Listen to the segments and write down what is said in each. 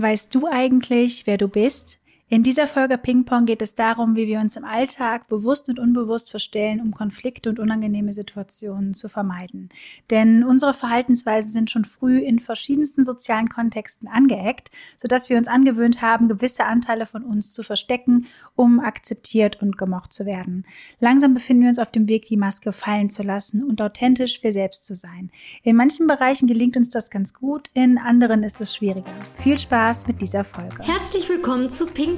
Weißt du eigentlich, wer du bist? In dieser Folge Ping Pong geht es darum, wie wir uns im Alltag bewusst und unbewusst verstellen, um Konflikte und unangenehme Situationen zu vermeiden. Denn unsere Verhaltensweisen sind schon früh in verschiedensten sozialen Kontexten angeeckt, sodass wir uns angewöhnt haben, gewisse Anteile von uns zu verstecken, um akzeptiert und gemocht zu werden. Langsam befinden wir uns auf dem Weg, die Maske fallen zu lassen und authentisch wir selbst zu sein. In manchen Bereichen gelingt uns das ganz gut, in anderen ist es schwieriger. Viel Spaß mit dieser Folge. Herzlich willkommen zu Ping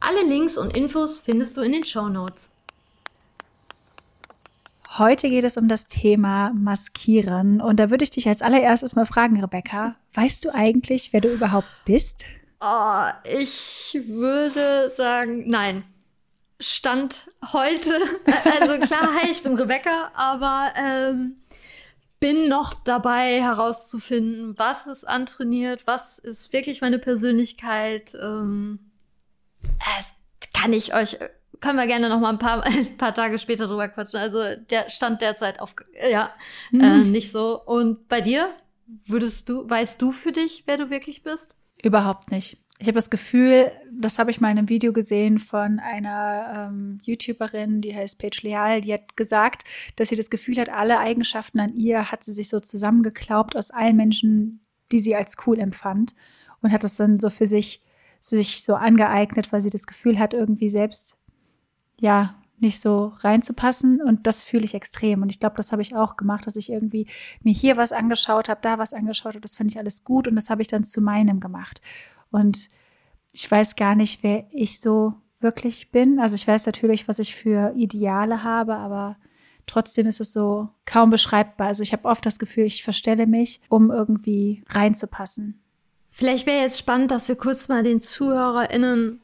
alle Links und Infos findest du in den Show Notes. Heute geht es um das Thema Maskieren. Und da würde ich dich als allererstes mal fragen, Rebecca, weißt du eigentlich, wer du überhaupt bist? Oh, ich würde sagen, nein. Stand heute, also klar, hi, ich bin Rebecca, aber ähm, bin noch dabei herauszufinden, was ist antrainiert, was ist wirklich meine Persönlichkeit. Ähm, äh, kann ich euch, können wir gerne noch mal ein paar, ein paar Tage später drüber quatschen. Also der stand derzeit auf, ja, mhm. äh, nicht so. Und bei dir? Würdest du, weißt du für dich, wer du wirklich bist? Überhaupt nicht. Ich habe das Gefühl, das habe ich mal in einem Video gesehen von einer ähm, YouTuberin, die heißt Paige Leal, die hat gesagt, dass sie das Gefühl hat, alle Eigenschaften an ihr hat sie sich so zusammengeklaubt aus allen Menschen, die sie als cool empfand und hat das dann so für sich sich so angeeignet, weil sie das Gefühl hat, irgendwie selbst, ja, nicht so reinzupassen. Und das fühle ich extrem. Und ich glaube, das habe ich auch gemacht, dass ich irgendwie mir hier was angeschaut habe, da was angeschaut habe. Das fand ich alles gut und das habe ich dann zu meinem gemacht. Und ich weiß gar nicht, wer ich so wirklich bin. Also ich weiß natürlich, was ich für Ideale habe, aber trotzdem ist es so kaum beschreibbar. Also ich habe oft das Gefühl, ich verstelle mich, um irgendwie reinzupassen. Vielleicht wäre jetzt spannend, dass wir kurz mal den ZuhörerInnen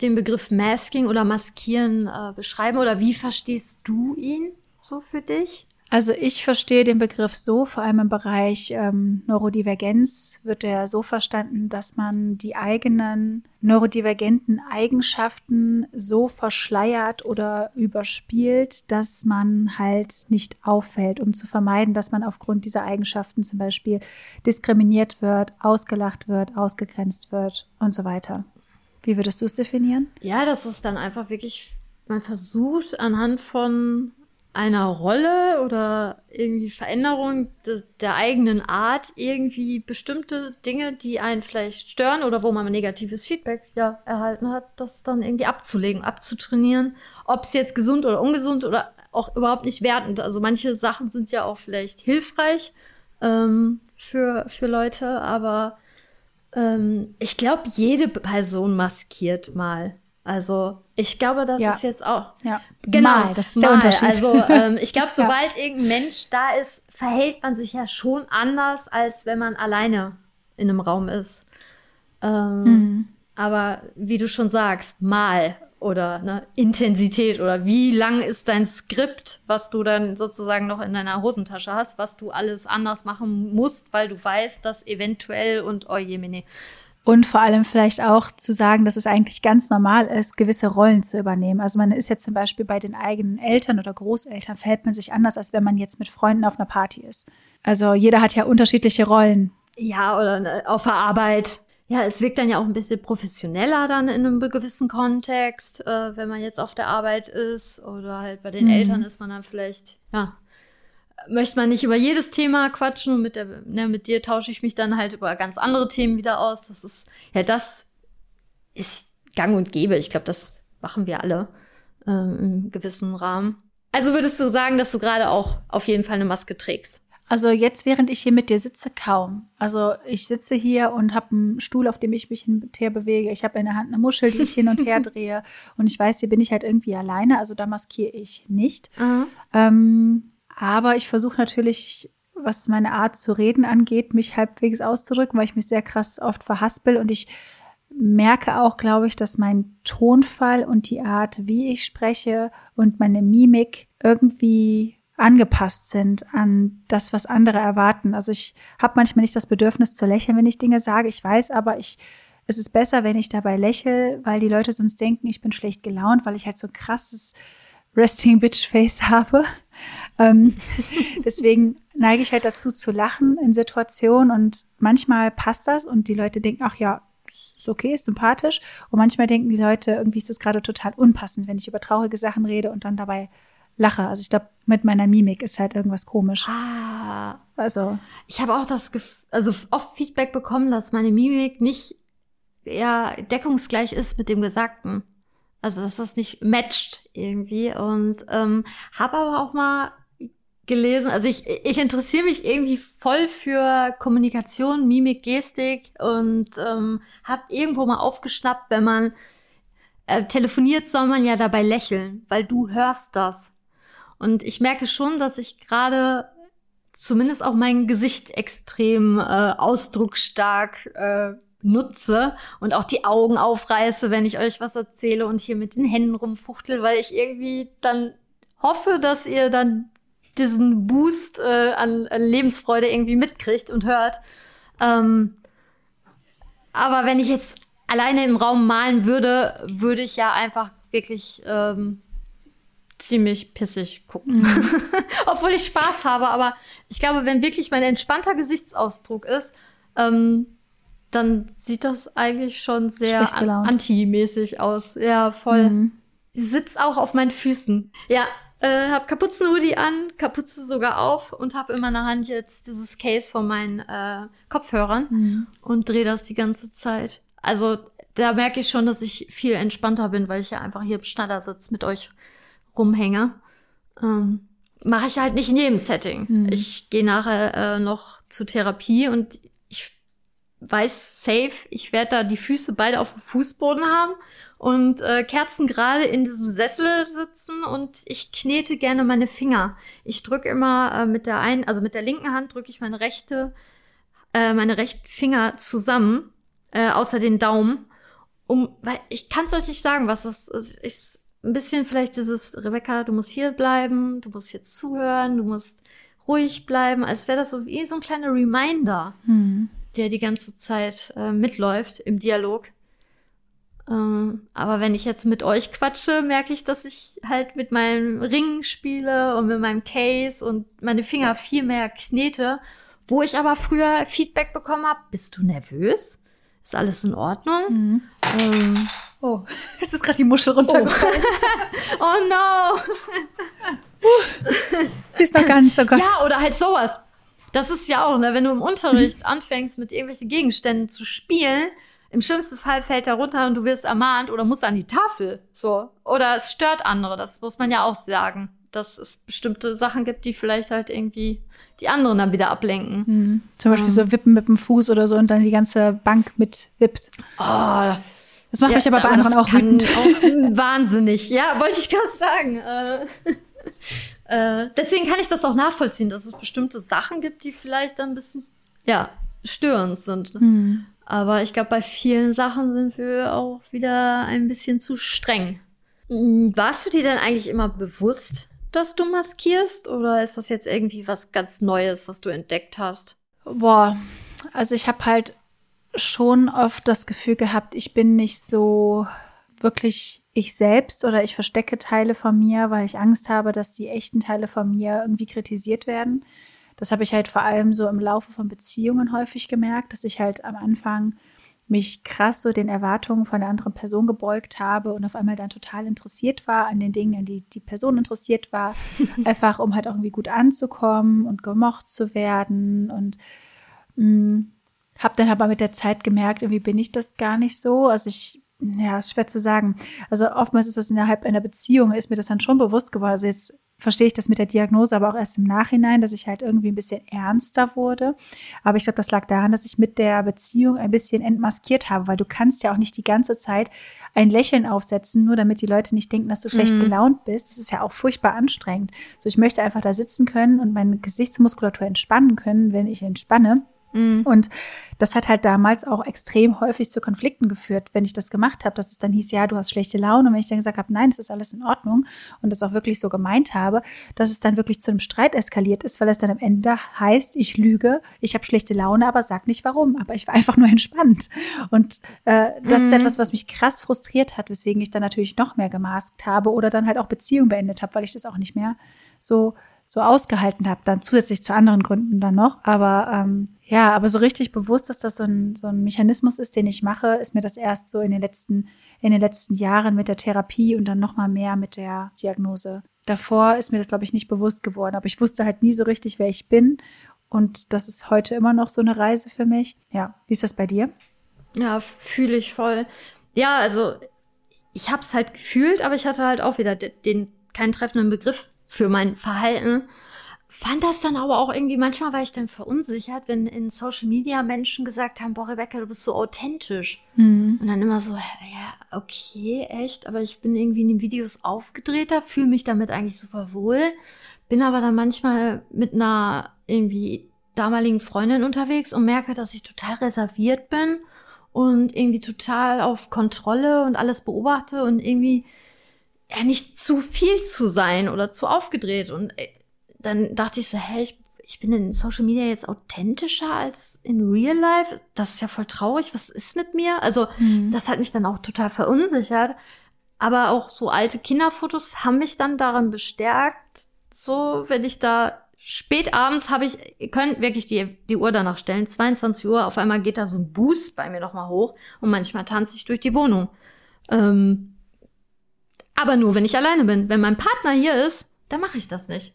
den Begriff Masking oder Maskieren äh, beschreiben. Oder wie verstehst du ihn so für dich? Also ich verstehe den Begriff so, vor allem im Bereich ähm, Neurodivergenz wird er so verstanden, dass man die eigenen neurodivergenten Eigenschaften so verschleiert oder überspielt, dass man halt nicht auffällt, um zu vermeiden, dass man aufgrund dieser Eigenschaften zum Beispiel diskriminiert wird, ausgelacht wird, ausgegrenzt wird und so weiter. Wie würdest du es definieren? Ja, das ist dann einfach wirklich, man versucht anhand von einer Rolle oder irgendwie Veränderung de der eigenen Art irgendwie bestimmte Dinge, die einen vielleicht stören oder wo man negatives Feedback ja erhalten hat, das dann irgendwie abzulegen, abzutrainieren, ob es jetzt gesund oder ungesund oder auch überhaupt nicht wertend. Also manche Sachen sind ja auch vielleicht hilfreich ähm, für, für Leute, aber ähm, ich glaube, jede Person maskiert mal. Also ich glaube, das ja. ist jetzt auch. Ja. Genau, mal, das ist mal. der Unterschied. Also ähm, ich glaube, sobald ja. irgendein Mensch da ist, verhält man sich ja schon anders, als wenn man alleine in einem Raum ist. Ähm, mhm. Aber wie du schon sagst, mal oder ne, Intensität oder wie lang ist dein Skript, was du dann sozusagen noch in deiner Hosentasche hast, was du alles anders machen musst, weil du weißt, dass eventuell und oh je, mene. Und vor allem vielleicht auch zu sagen, dass es eigentlich ganz normal ist, gewisse Rollen zu übernehmen. Also man ist jetzt zum Beispiel bei den eigenen Eltern oder Großeltern, verhält man sich anders, als wenn man jetzt mit Freunden auf einer Party ist. Also jeder hat ja unterschiedliche Rollen. Ja, oder ne, auf der Arbeit. Ja, es wirkt dann ja auch ein bisschen professioneller dann in einem gewissen Kontext, äh, wenn man jetzt auf der Arbeit ist oder halt bei den mhm. Eltern ist man dann vielleicht, ja, möchte man nicht über jedes Thema quatschen und mit, der, ne, mit dir tausche ich mich dann halt über ganz andere Themen wieder aus. Das ist, ja, das ist gang und gäbe. Ich glaube, das machen wir alle ähm, im gewissen Rahmen. Also würdest du sagen, dass du gerade auch auf jeden Fall eine Maske trägst? Also jetzt, während ich hier mit dir sitze, kaum. Also ich sitze hier und habe einen Stuhl, auf dem ich mich hin und her bewege. Ich habe in der Hand eine Muschel, die ich hin und her drehe. Und ich weiß, hier bin ich halt irgendwie alleine. Also da maskiere ich nicht. Ähm, aber ich versuche natürlich, was meine Art zu reden angeht, mich halbwegs auszudrücken, weil ich mich sehr krass oft verhaspel und ich merke auch, glaube ich, dass mein Tonfall und die Art, wie ich spreche und meine Mimik irgendwie angepasst sind an das, was andere erwarten. Also ich habe manchmal nicht das Bedürfnis zu lächeln, wenn ich Dinge sage. Ich weiß aber, ich, es ist besser, wenn ich dabei lächle, weil die Leute sonst denken, ich bin schlecht gelaunt, weil ich halt so krasses Resting Bitch Face habe. Ähm, deswegen neige ich halt dazu zu lachen in Situationen und manchmal passt das und die Leute denken, ach ja, ist okay, ist sympathisch. Und manchmal denken die Leute, irgendwie ist es gerade total unpassend, wenn ich über traurige Sachen rede und dann dabei lache. Also ich glaube, mit meiner Mimik ist halt irgendwas komisch. Ah. Also. Ich habe auch das Gefühl, also oft Feedback bekommen, dass meine Mimik nicht ja, deckungsgleich ist mit dem Gesagten. Also dass das nicht matcht irgendwie. Und ähm, habe aber auch mal gelesen, also ich, ich interessiere mich irgendwie voll für Kommunikation, Mimik, Gestik und ähm, habe irgendwo mal aufgeschnappt, wenn man äh, telefoniert, soll man ja dabei lächeln, weil du hörst das. Und ich merke schon, dass ich gerade zumindest auch mein Gesicht extrem äh, ausdrucksstark äh, nutze und auch die Augen aufreiße, wenn ich euch was erzähle und hier mit den Händen rumfuchtel, weil ich irgendwie dann hoffe, dass ihr dann diesen Boost äh, an, an, Lebensfreude irgendwie mitkriegt und hört. Ähm, aber wenn ich jetzt alleine im Raum malen würde, würde ich ja einfach wirklich ähm, ziemlich pissig gucken. Mhm. Obwohl ich Spaß habe, aber ich glaube, wenn wirklich mein entspannter Gesichtsausdruck ist, ähm, dann sieht das eigentlich schon sehr anti-mäßig aus. Ja, voll. Mhm. Sie sitzt auch auf meinen Füßen. Ja, äh, hab Kapuzenhoodie an, Kapuze sogar auf und hab in meiner Hand jetzt dieses Case von meinen äh, Kopfhörern mhm. und drehe das die ganze Zeit. Also da merke ich schon, dass ich viel entspannter bin, weil ich ja einfach hier im Schneidersitz mit euch rumhänge. Ähm, Mache ich halt nicht in jedem Setting. Mhm. Ich gehe nachher äh, noch zur Therapie und weiß safe, ich werde da die Füße beide auf dem Fußboden haben und äh, Kerzen gerade in diesem Sessel sitzen und ich knete gerne meine Finger. Ich drücke immer äh, mit der einen, also mit der linken Hand drücke ich meine rechte, äh, meine rechten Finger zusammen, äh, außer den Daumen, um, weil ich kann es euch nicht sagen, was das ist. Ich, ein bisschen vielleicht dieses, Rebecca, du musst hier bleiben, du musst jetzt zuhören, du musst ruhig bleiben, als wäre das so wie so ein kleiner Reminder, mhm. Der die ganze Zeit äh, mitläuft im Dialog. Ähm, aber wenn ich jetzt mit euch quatsche, merke ich, dass ich halt mit meinem Ring spiele und mit meinem Case und meine Finger viel mehr knete, wo ich aber früher Feedback bekommen habe, bist du nervös? Ist alles in Ordnung? Mhm. Ähm, oh, es ist gerade die Muschel runtergefallen. Oh, oh no! Sie ist doch gar nicht so gut. Ja, oder halt sowas. Das ist ja auch, ne, wenn du im Unterricht anfängst, mit irgendwelchen Gegenständen zu spielen, im schlimmsten Fall fällt er runter und du wirst ermahnt oder musst an die Tafel. So. Oder es stört andere. Das muss man ja auch sagen. Dass es bestimmte Sachen gibt, die vielleicht halt irgendwie die anderen dann wieder ablenken. Mhm. Zum Beispiel um. so wippen mit dem Fuß oder so und dann die ganze Bank mit wippt. Oh. Das macht ja, mich aber bei anderen auch wütend. Auch wahnsinnig. Ja, wollte ich gerade sagen. Äh, äh, deswegen kann ich das auch nachvollziehen, dass es bestimmte Sachen gibt, die vielleicht dann ein bisschen, ja, störend sind. Mhm. Aber ich glaube, bei vielen Sachen sind wir auch wieder ein bisschen zu streng. Hm, warst du dir denn eigentlich immer bewusst, dass du maskierst? Oder ist das jetzt irgendwie was ganz Neues, was du entdeckt hast? Boah, also ich habe halt schon oft das Gefühl gehabt, ich bin nicht so wirklich ich selbst oder ich verstecke Teile von mir, weil ich Angst habe, dass die echten Teile von mir irgendwie kritisiert werden. Das habe ich halt vor allem so im Laufe von Beziehungen häufig gemerkt, dass ich halt am Anfang mich krass so den Erwartungen von der anderen Person gebeugt habe und auf einmal dann total interessiert war an den Dingen, an die die Person interessiert war, einfach um halt irgendwie gut anzukommen und gemocht zu werden und mm, habe dann aber mit der Zeit gemerkt, irgendwie bin ich das gar nicht so. Also ich ja, ist schwer zu sagen. Also oftmals ist das innerhalb einer Beziehung, ist mir das dann schon bewusst geworden. Also jetzt verstehe ich das mit der Diagnose, aber auch erst im Nachhinein, dass ich halt irgendwie ein bisschen ernster wurde. Aber ich glaube, das lag daran, dass ich mit der Beziehung ein bisschen entmaskiert habe, weil du kannst ja auch nicht die ganze Zeit ein Lächeln aufsetzen, nur damit die Leute nicht denken, dass du schlecht mhm. gelaunt bist. Das ist ja auch furchtbar anstrengend. So, ich möchte einfach da sitzen können und meine Gesichtsmuskulatur entspannen können, wenn ich entspanne. Mhm. Und das hat halt damals auch extrem häufig zu Konflikten geführt, wenn ich das gemacht habe, dass es dann hieß, ja, du hast schlechte Laune. Und wenn ich dann gesagt habe, nein, es ist alles in Ordnung und das auch wirklich so gemeint habe, dass es dann wirklich zu einem Streit eskaliert ist, weil es dann am Ende heißt, ich lüge, ich habe schlechte Laune, aber sag nicht warum. Aber ich war einfach nur entspannt. Und äh, das mhm. ist etwas, was mich krass frustriert hat, weswegen ich dann natürlich noch mehr gemaskt habe oder dann halt auch Beziehung beendet habe, weil ich das auch nicht mehr so so ausgehalten habe, dann zusätzlich zu anderen Gründen dann noch. Aber ähm, ja, aber so richtig bewusst, dass das so ein, so ein Mechanismus ist, den ich mache, ist mir das erst so in den letzten, in den letzten Jahren mit der Therapie und dann nochmal mehr mit der Diagnose. Davor ist mir das, glaube ich, nicht bewusst geworden, aber ich wusste halt nie so richtig, wer ich bin. Und das ist heute immer noch so eine Reise für mich. Ja, wie ist das bei dir? Ja, fühle ich voll. Ja, also ich habe es halt gefühlt, aber ich hatte halt auch wieder den, den keinen treffenden Begriff für mein Verhalten. Fand das dann aber auch irgendwie, manchmal war ich dann verunsichert, wenn in Social Media Menschen gesagt haben, boah, Rebecca, du bist so authentisch. Mhm. Und dann immer so, ja, okay, echt, aber ich bin irgendwie in den Videos aufgedrehter, fühle mich damit eigentlich super wohl, bin aber dann manchmal mit einer irgendwie damaligen Freundin unterwegs und merke, dass ich total reserviert bin und irgendwie total auf Kontrolle und alles beobachte und irgendwie ja nicht zu viel zu sein oder zu aufgedreht. Und äh, dann dachte ich so, hey, ich, ich bin in Social Media jetzt authentischer als in Real Life. Das ist ja voll traurig. Was ist mit mir? Also, mhm. das hat mich dann auch total verunsichert. Aber auch so alte Kinderfotos haben mich dann daran bestärkt, so, wenn ich da spät abends habe ich, ihr könnt wirklich die, die Uhr danach stellen, 22 Uhr, auf einmal geht da so ein Boost bei mir nochmal hoch und manchmal tanze ich durch die Wohnung. Ähm, aber nur, wenn ich alleine bin. Wenn mein Partner hier ist, dann mache ich das nicht.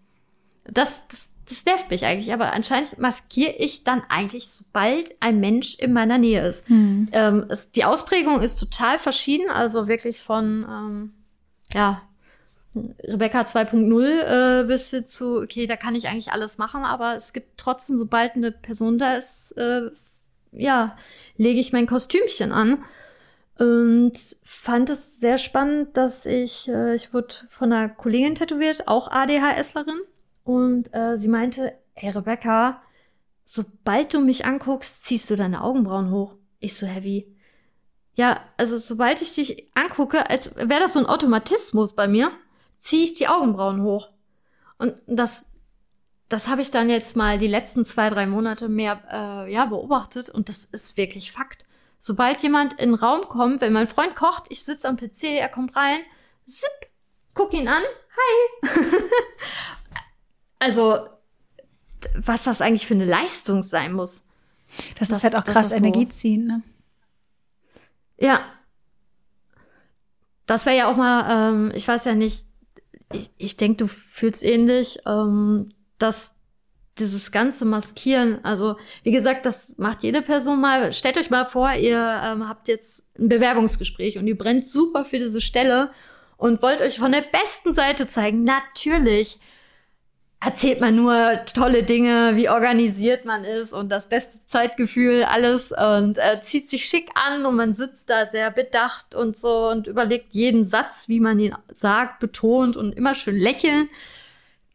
Das, das, das nervt mich eigentlich. Aber anscheinend maskiere ich dann eigentlich, sobald ein Mensch in meiner Nähe ist. Hm. Ähm, es, die Ausprägung ist total verschieden. Also wirklich von, ähm, ja, Rebecca 2.0 äh, bis hin zu, okay, da kann ich eigentlich alles machen, aber es gibt trotzdem, sobald eine Person da ist, äh, ja, lege ich mein Kostümchen an. Und fand es sehr spannend, dass ich, äh, ich wurde von einer Kollegin tätowiert, auch ADHSlerin. Und äh, sie meinte, ey Rebecca, sobald du mich anguckst, ziehst du deine Augenbrauen hoch. Ich so heavy. Ja, also sobald ich dich angucke, als wäre das so ein Automatismus bei mir, ziehe ich die Augenbrauen hoch. Und das, das habe ich dann jetzt mal die letzten zwei, drei Monate mehr äh, ja, beobachtet und das ist wirklich Fakt. Sobald jemand in den Raum kommt, wenn mein Freund kocht, ich sitze am PC, er kommt rein, zip, guck ihn an, hi. also, was das eigentlich für eine Leistung sein muss. Das, das ist halt auch krass Energie ziehen, ne? Ja. Das wäre ja auch mal, ähm, ich weiß ja nicht, ich, ich denke, du fühlst ähnlich, ähm, dass dieses ganze Maskieren, also wie gesagt, das macht jede Person mal. Stellt euch mal vor, ihr ähm, habt jetzt ein Bewerbungsgespräch und ihr brennt super für diese Stelle und wollt euch von der besten Seite zeigen. Natürlich erzählt man nur tolle Dinge, wie organisiert man ist und das beste Zeitgefühl, alles und äh, zieht sich schick an und man sitzt da sehr bedacht und so und überlegt jeden Satz, wie man ihn sagt, betont und immer schön lächeln.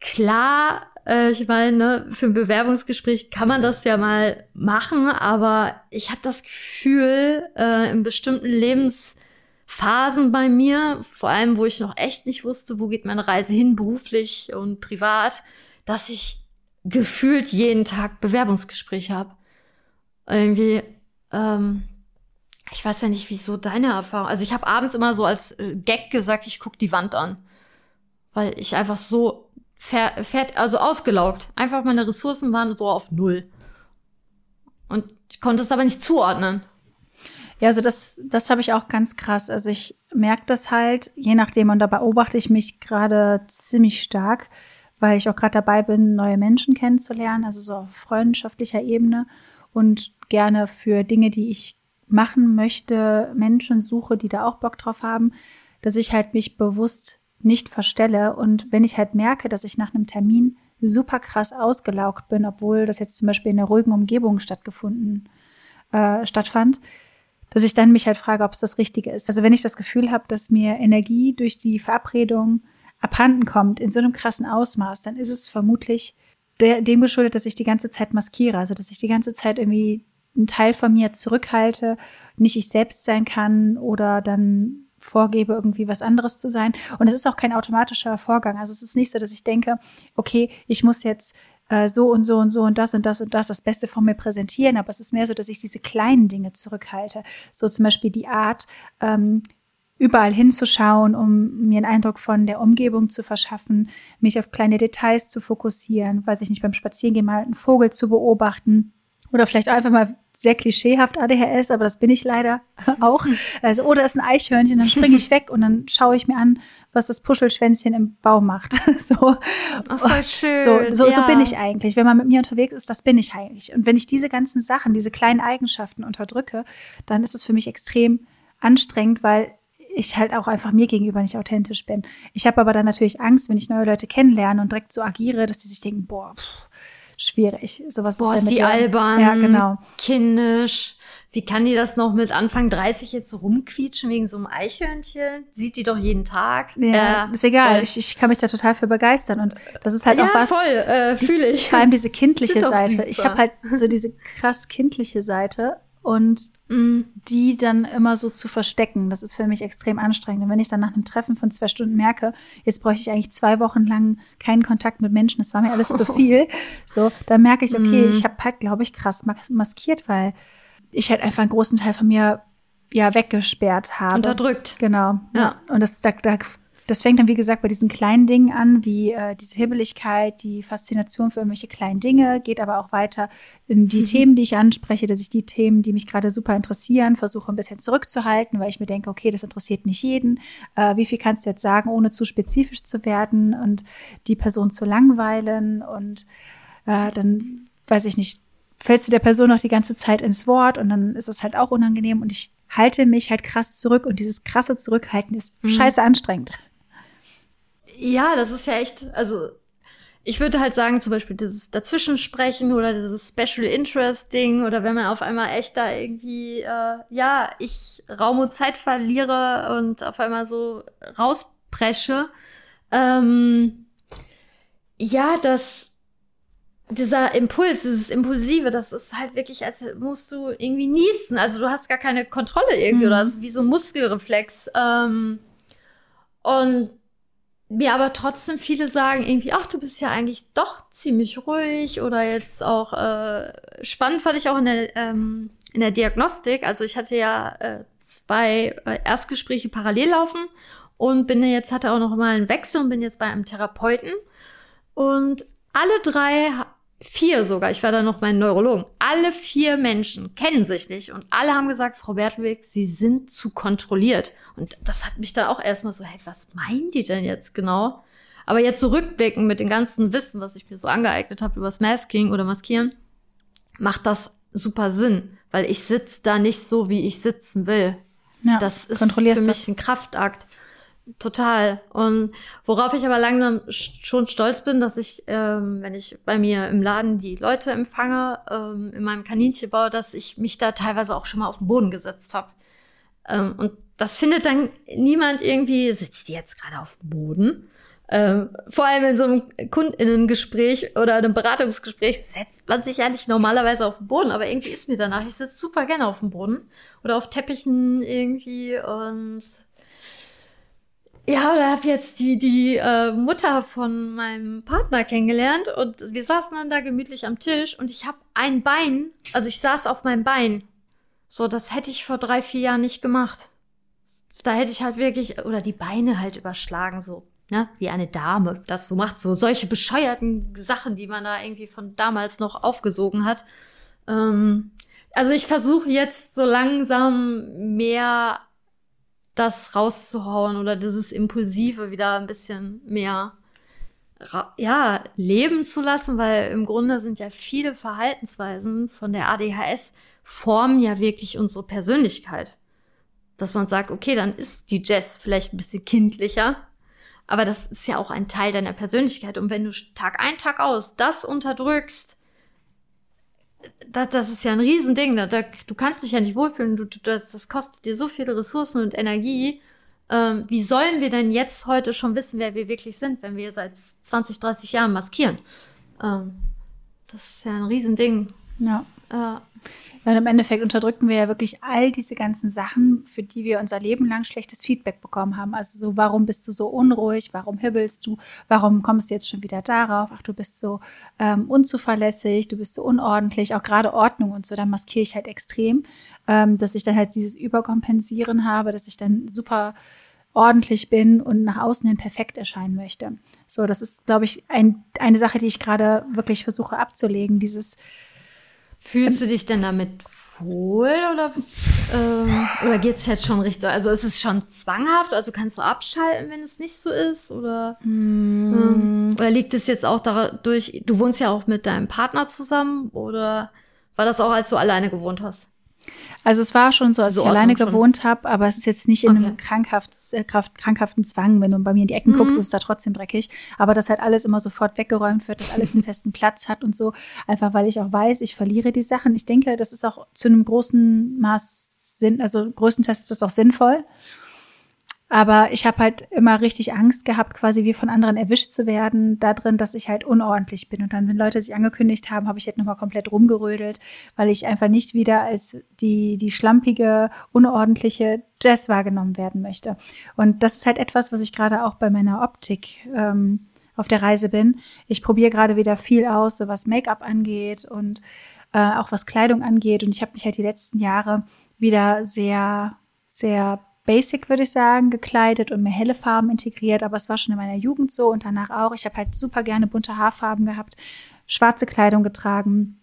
Klar äh, ich meine, ne, für ein Bewerbungsgespräch kann man das ja mal machen, aber ich habe das Gefühl, äh, in bestimmten Lebensphasen bei mir, vor allem wo ich noch echt nicht wusste, wo geht meine Reise hin, beruflich und privat, dass ich gefühlt jeden Tag Bewerbungsgespräche habe. Irgendwie, ähm, ich weiß ja nicht, wieso deine Erfahrung. Also ich habe abends immer so als äh, Gag gesagt, ich guck die Wand an. Weil ich einfach so fährt, also ausgelaugt. Einfach meine Ressourcen waren so auf Null. Und ich konnte es aber nicht zuordnen. Ja, also das, das habe ich auch ganz krass. Also ich merke das halt, je nachdem, und da beobachte ich mich gerade ziemlich stark, weil ich auch gerade dabei bin, neue Menschen kennenzulernen, also so auf freundschaftlicher Ebene und gerne für Dinge, die ich machen möchte, Menschen suche, die da auch Bock drauf haben, dass ich halt mich bewusst nicht verstelle. Und wenn ich halt merke, dass ich nach einem Termin super krass ausgelaugt bin, obwohl das jetzt zum Beispiel in einer ruhigen Umgebung stattgefunden, äh, stattfand, dass ich dann mich halt frage, ob es das Richtige ist. Also wenn ich das Gefühl habe, dass mir Energie durch die Verabredung abhanden kommt in so einem krassen Ausmaß, dann ist es vermutlich der, dem geschuldet, dass ich die ganze Zeit maskiere, also dass ich die ganze Zeit irgendwie einen Teil von mir zurückhalte, nicht ich selbst sein kann oder dann vorgebe, irgendwie was anderes zu sein. Und es ist auch kein automatischer Vorgang. Also es ist nicht so, dass ich denke, okay, ich muss jetzt äh, so und so und so und das und das und das das Beste von mir präsentieren. Aber es ist mehr so, dass ich diese kleinen Dinge zurückhalte. So zum Beispiel die Art, ähm, überall hinzuschauen, um mir einen Eindruck von der Umgebung zu verschaffen, mich auf kleine Details zu fokussieren, weiß ich nicht, beim Spazierengehen mal einen Vogel zu beobachten oder vielleicht einfach mal sehr klischeehaft ADHS, aber das bin ich leider auch. Also, oder ist ein Eichhörnchen, dann springe ich weg und dann schaue ich mir an, was das Puschelschwänzchen im Baum macht. so. Ach, voll schön. So, so, ja. so bin ich eigentlich. Wenn man mit mir unterwegs ist, das bin ich eigentlich. Und wenn ich diese ganzen Sachen, diese kleinen Eigenschaften unterdrücke, dann ist es für mich extrem anstrengend, weil ich halt auch einfach mir gegenüber nicht authentisch bin. Ich habe aber dann natürlich Angst, wenn ich neue Leute kennenlerne und direkt so agiere, dass die sich denken, boah, pff, schwierig. Sowas Boah, ist, ist die albern. Ja, genau. Kindisch. Wie kann die das noch mit Anfang 30 jetzt so rumquietschen wegen so einem Eichhörnchen? Sieht die doch jeden Tag. Ja, Äh, ist egal. Ich, ich kann mich da total für begeistern. Und das ist halt ja, auch was. voll, äh, fühle ich. Vor allem diese kindliche Seite. Ich habe halt so diese krass kindliche Seite und Mm. die dann immer so zu verstecken. Das ist für mich extrem anstrengend. Und wenn ich dann nach einem Treffen von zwei Stunden merke, jetzt bräuchte ich eigentlich zwei Wochen lang keinen Kontakt mit Menschen, das war mir alles zu viel, so, dann merke ich, okay, Mhm. ich habe halt, glaube ich, krass mas- maskiert, weil ich halt einfach einen großen Teil von mir ja weggesperrt habe. Unterdrückt. Genau. Ja. Ja. Und das, da, da, das fängt dann, wie gesagt, bei diesen kleinen Dingen an, wie äh, diese Hibbeligkeit, die Faszination für irgendwelche kleinen Dinge, geht aber auch weiter in die Mhm. Themen, die ich anspreche, dass ich die Themen, die mich gerade super interessieren, versuche ein bisschen zurückzuhalten, weil ich mir denke, okay, das interessiert nicht jeden. Äh, wie viel kannst du jetzt sagen, ohne zu spezifisch zu werden und die Person zu langweilen? Und äh, dann, weiß ich nicht, fällst du der Person noch die ganze Zeit ins Wort und dann ist es halt auch unangenehm und ich halte mich halt krass zurück und dieses krasse Zurückhalten ist Mhm. scheiße anstrengend. Ja, das ist ja echt, also ich würde halt sagen, zum Beispiel dieses Dazwischensprechen oder dieses Special Interest Ding oder wenn man auf einmal echt da irgendwie, äh, ja, ich Raum und Zeit verliere und auf einmal so rauspresche. Ähm, ja, das, dieser Impuls, dieses Impulsive, das ist halt wirklich, als musst du irgendwie niesen. Also du hast gar keine Kontrolle irgendwie Mhm. oder so wie so ein Muskelreflex. Ähm, und mir aber trotzdem viele sagen irgendwie, ach, du bist ja eigentlich doch ziemlich ruhig oder jetzt auch äh, spannend fand ich auch in der, ähm, in der Diagnostik. Also ich hatte ja äh, zwei äh, Erstgespräche parallel laufen und bin jetzt, hatte auch noch mal einen Wechsel und bin jetzt bei einem Therapeuten. Und alle drei, vier sogar, ich war da noch mein Neurologen, alle vier Menschen kennen sich nicht und alle haben gesagt, Frau Bertelweg, Sie sind zu kontrolliert. Und das hat mich dann auch erstmal so, hey, was meinen die denn jetzt genau? Aber jetzt zurückblicken mit dem ganzen Wissen, was ich mir so angeeignet habe übers Masking oder Maskieren, macht das super Sinn, weil ich sitze da nicht so, wie ich sitzen will. Ja, Das ist für mich das. ein Kraftakt. Total. Und worauf ich aber langsam sch- schon stolz bin, dass ich, ähm, wenn ich bei mir im Laden die Leute empfange, ähm, in meinem Kaninchenbau, dass ich mich da teilweise auch schon mal auf den Boden gesetzt habe. Ähm, und das findet dann niemand irgendwie, sitzt die jetzt gerade auf dem Boden? Ähm, vor allem in so einem Kundinnengespräch oder einem Beratungsgespräch setzt man sich ja nicht normalerweise auf den Boden, aber irgendwie ist mir danach, ich sitze super gerne auf dem Boden oder auf Teppichen irgendwie und ja, oder habe jetzt die, die äh, Mutter von meinem Partner kennengelernt und wir saßen dann da gemütlich am Tisch und ich habe ein Bein, also ich saß auf meinem Bein. So, das hätte ich vor drei, vier Jahren nicht gemacht. Da hätte ich halt wirklich, oder die Beine halt überschlagen, so, ne, wie eine Dame das so macht. So solche bescheuerten Sachen, die man da irgendwie von damals noch aufgesogen hat. Ähm, also ich versuche jetzt so langsam mehr das rauszuhauen oder dieses Impulsive wieder ein bisschen mehr ja, leben zu lassen, weil im Grunde sind ja viele Verhaltensweisen von der ADHS formen ja wirklich unsere Persönlichkeit. Dass man sagt, okay, dann ist die Jess vielleicht ein bisschen kindlicher, aber das ist ja auch ein Teil deiner Persönlichkeit. Und wenn du Tag ein, Tag aus das unterdrückst, das, das ist ja ein Riesending. Da, da, du kannst dich ja nicht wohlfühlen. Du, das, das kostet dir so viele Ressourcen und Energie. Ähm, wie sollen wir denn jetzt heute schon wissen, wer wir wirklich sind, wenn wir seit 20, 30 Jahren maskieren? Ähm, das ist ja ein Riesending. Ja. Ja. Und im Endeffekt unterdrücken wir ja wirklich all diese ganzen Sachen, für die wir unser Leben lang schlechtes Feedback bekommen haben. Also so, warum bist du so unruhig? Warum hibbelst du? Warum kommst du jetzt schon wieder darauf? Ach, du bist so ähm, unzuverlässig, du bist so unordentlich. Auch gerade Ordnung und so, da maskiere ich halt extrem, ähm, dass ich dann halt dieses Überkompensieren habe, dass ich dann super ordentlich bin und nach außen hin perfekt erscheinen möchte. So, das ist, glaube ich, ein, eine Sache, die ich gerade wirklich versuche abzulegen. Dieses Fühlst du dich denn damit wohl oder, ähm, oder geht es jetzt schon richtig? Also ist es schon zwanghaft? Also kannst du abschalten, wenn es nicht so ist? Oder, mm. ähm, oder liegt es jetzt auch dadurch, du wohnst ja auch mit deinem Partner zusammen oder war das auch, als du alleine gewohnt hast? Also es war schon so, als so ich alleine gewohnt habe, aber es ist jetzt nicht in okay. einem krankhaft, äh, krankhaften Zwang. Wenn du bei mir in die Ecken mhm. guckst, ist es da trotzdem dreckig. Aber dass halt alles immer sofort weggeräumt wird, dass alles einen festen Platz hat und so. Einfach weil ich auch weiß, ich verliere die Sachen. Ich denke, das ist auch zu einem großen Maß Sinn, also größtenteils ist das auch sinnvoll. Aber ich habe halt immer richtig Angst gehabt, quasi wie von anderen erwischt zu werden, da drin, dass ich halt unordentlich bin. Und dann, wenn Leute sich angekündigt haben, habe ich halt nochmal komplett rumgerödelt, weil ich einfach nicht wieder als die, die schlampige, unordentliche Jazz wahrgenommen werden möchte. Und das ist halt etwas, was ich gerade auch bei meiner Optik ähm, auf der Reise bin. Ich probiere gerade wieder viel aus, so was Make-up angeht und äh, auch was Kleidung angeht. Und ich habe mich halt die letzten Jahre wieder sehr, sehr basic, würde ich sagen, gekleidet und mehr helle Farben integriert. Aber es war schon in meiner Jugend so und danach auch. Ich habe halt super gerne bunte Haarfarben gehabt, schwarze Kleidung getragen,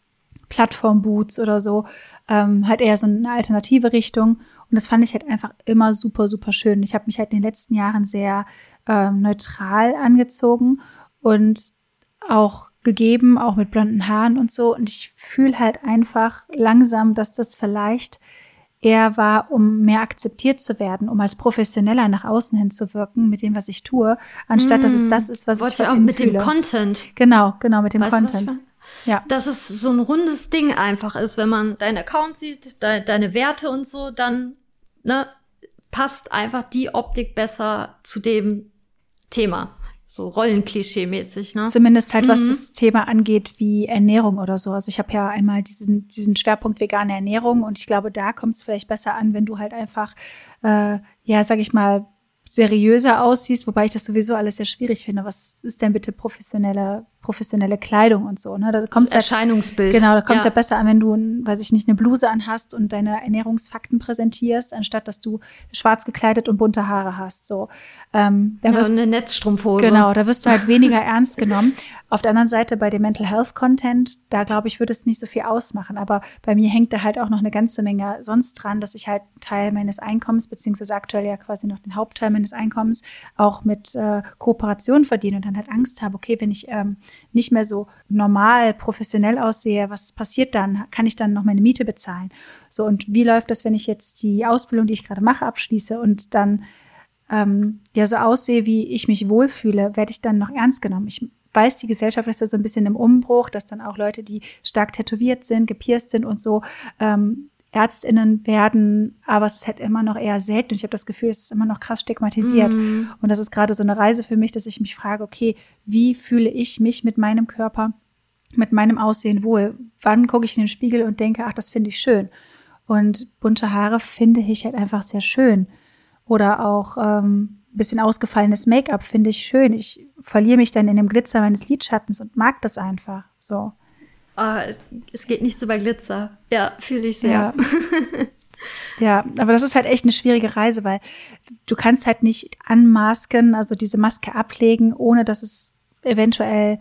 Plattformboots oder so. Ähm, halt eher so eine alternative Richtung. Und das fand ich halt einfach immer super, super schön. Ich habe mich halt in den letzten Jahren sehr ähm, neutral angezogen und auch gegeben, auch mit blonden Haaren und so. Und ich fühle halt einfach langsam, dass das vielleicht eher war, um mehr akzeptiert zu werden, um als Professioneller nach außen hin zu wirken mit dem, was ich tue, anstatt mm. dass es hm. das ist, was Wollte ich auch mit fühle. dem Content. Genau, genau, mit dem weißt Content. Ja. Dass es so ein rundes Ding einfach ist, wenn man deinen Account sieht, de deine Werte und so, dann ne, passt einfach die Optik besser zu dem Thema so Rollenklischee-mäßig, ne? Zumindest halt, was mhm. das Thema angeht, wie Ernährung oder so. Also ich habe ja einmal diesen, diesen Schwerpunkt vegane Ernährung und ich glaube, da kommt es vielleicht besser an, wenn du halt einfach, äh, ja, sag ich mal, seriöser aussiehst, wobei ich das sowieso alles sehr schwierig finde. Was ist denn bitte professionelle professionelle Kleidung und so. Ne? Da kommt's das Erscheinungsbild. Halt, genau, da kommt es ja. ja besser an, wenn du, weiß ich nicht, eine Bluse anhast und deine Ernährungsfakten präsentierst, anstatt dass du schwarz gekleidet und bunte Haare hast. So, ähm, da ja, wirst, und eine Netzstrumpfhose. Genau, da wirst du halt weniger ernst genommen. Auf der anderen Seite bei dem Mental Health Content, da glaube ich, würde es nicht so viel ausmachen. Aber bei mir hängt da halt auch noch eine ganze Menge sonst dran, dass ich halt Teil meines Einkommens, beziehungsweise aktuell ja quasi noch den Hauptteil meines Einkommens, auch mit äh, Kooperation verdiene und dann halt Angst habe, okay, wenn ich ähm, nicht mehr so normal, professionell aussehe, was passiert dann? Kann ich dann noch meine Miete bezahlen? So, und wie läuft das, wenn ich jetzt die Ausbildung, die ich gerade mache, abschließe und dann ähm, ja so aussehe, wie ich mich wohlfühle, werde ich dann noch ernst genommen? Ich weiß, die Gesellschaft ist da so ein bisschen im Umbruch, dass dann auch Leute, die stark tätowiert sind, gepierst sind und so, ähm, Ärztinnen werden, aber es ist halt immer noch eher selten. Und ich habe das Gefühl, es ist immer noch krass stigmatisiert. Mm. Und das ist gerade so eine Reise für mich, dass ich mich frage, okay, wie fühle ich mich mit meinem Körper, mit meinem Aussehen wohl? Wann gucke ich in den Spiegel und denke, ach, das finde ich schön. Und bunte Haare finde ich halt einfach sehr schön. Oder auch ähm, ein bisschen ausgefallenes Make-up finde ich schön. Ich verliere mich dann in dem Glitzer meines Lidschattens und mag das einfach so. Oh, es, es, geht nicht so bei Glitzer. Ja, fühle ich sehr. Ja. ja, aber das ist halt echt eine schwierige Reise, weil du kannst halt nicht anmasken, also diese Maske ablegen, ohne dass es eventuell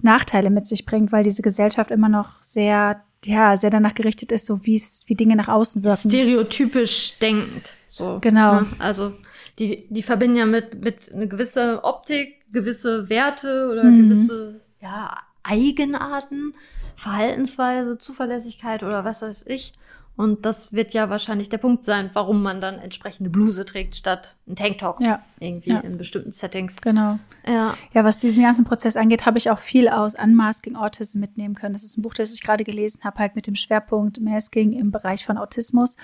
Nachteile mit sich bringt, weil diese Gesellschaft immer noch sehr, ja, sehr danach gerichtet ist, so wie es, wie Dinge nach außen wirken. Stereotypisch denkend. So. Genau. Ne? Also die, die verbinden ja mit, mit eine gewisse Optik, gewisse Werte oder mhm. gewisse ja, Eigenarten. Verhaltensweise, Zuverlässigkeit oder was weiß ich. Und das wird ja wahrscheinlich der Punkt sein, warum man dann entsprechende Bluse trägt statt ein Tanktop. Ja. Irgendwie ja. in bestimmten Settings. Genau. Ja. Ja, was diesen ganzen Prozess angeht, habe ich auch viel aus Unmasking Autism mitnehmen können. Das ist ein Buch, das ich gerade gelesen habe, halt mit dem Schwerpunkt Masking im Bereich von Autismus.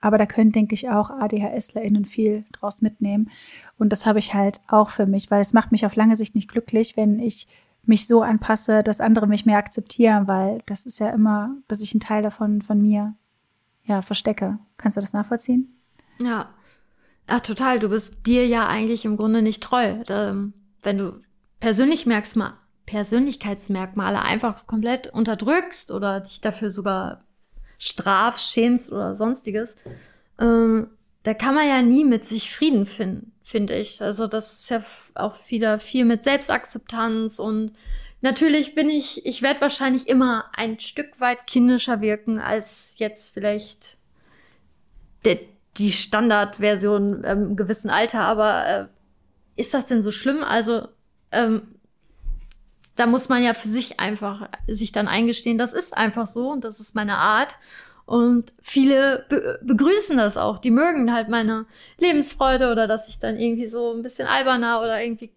Aber da können, denke ich, auch ADHSlerInnen viel draus mitnehmen. Und das habe ich halt auch für mich, weil es macht mich auf lange Sicht nicht glücklich, wenn ich mich so anpasse, dass andere mich mehr akzeptieren, weil das ist ja immer, dass ich einen Teil davon von mir ja verstecke. Kannst du das nachvollziehen? Ja. Ach, total. Du bist dir ja eigentlich im Grunde nicht treu. Ähm, wenn du persönlich merkst, mal Persönlichkeitsmerkmale einfach komplett unterdrückst oder dich dafür sogar strafst, schämst oder sonstiges, ähm, da kann man ja nie mit sich Frieden finden, finde ich. Also das ist ja auch wieder viel mit Selbstakzeptanz und natürlich bin ich, ich werde wahrscheinlich immer ein Stück weit kindischer wirken als jetzt vielleicht der, die Standardversion im gewissen Alter, aber äh, ist das denn so schlimm? Also ähm, da muss man ja für sich einfach sich dann eingestehen, das ist einfach so und das ist meine Art. Und viele be begrüßen das auch. Die mögen halt meine Lebensfreude oder dass ich dann irgendwie so ein bisschen alberner oder irgendwie,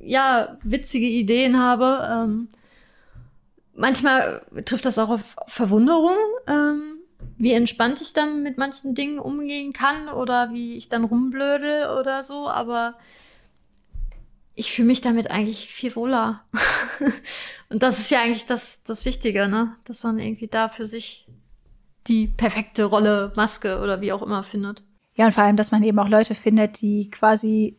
ja, witzige Ideen habe. Ähm, manchmal trifft das auch auf Verwunderung, ähm, wie entspannt ich dann mit manchen Dingen umgehen kann oder wie ich dann rumblödel oder so. Aber ich fühle mich damit eigentlich viel wohler. und das ist ja eigentlich das, das Wichtige, ne? Dass man irgendwie da für sich die perfekte Rolle, Maske oder wie auch immer findet. Ja, und vor allem, dass man eben auch Leute findet, die quasi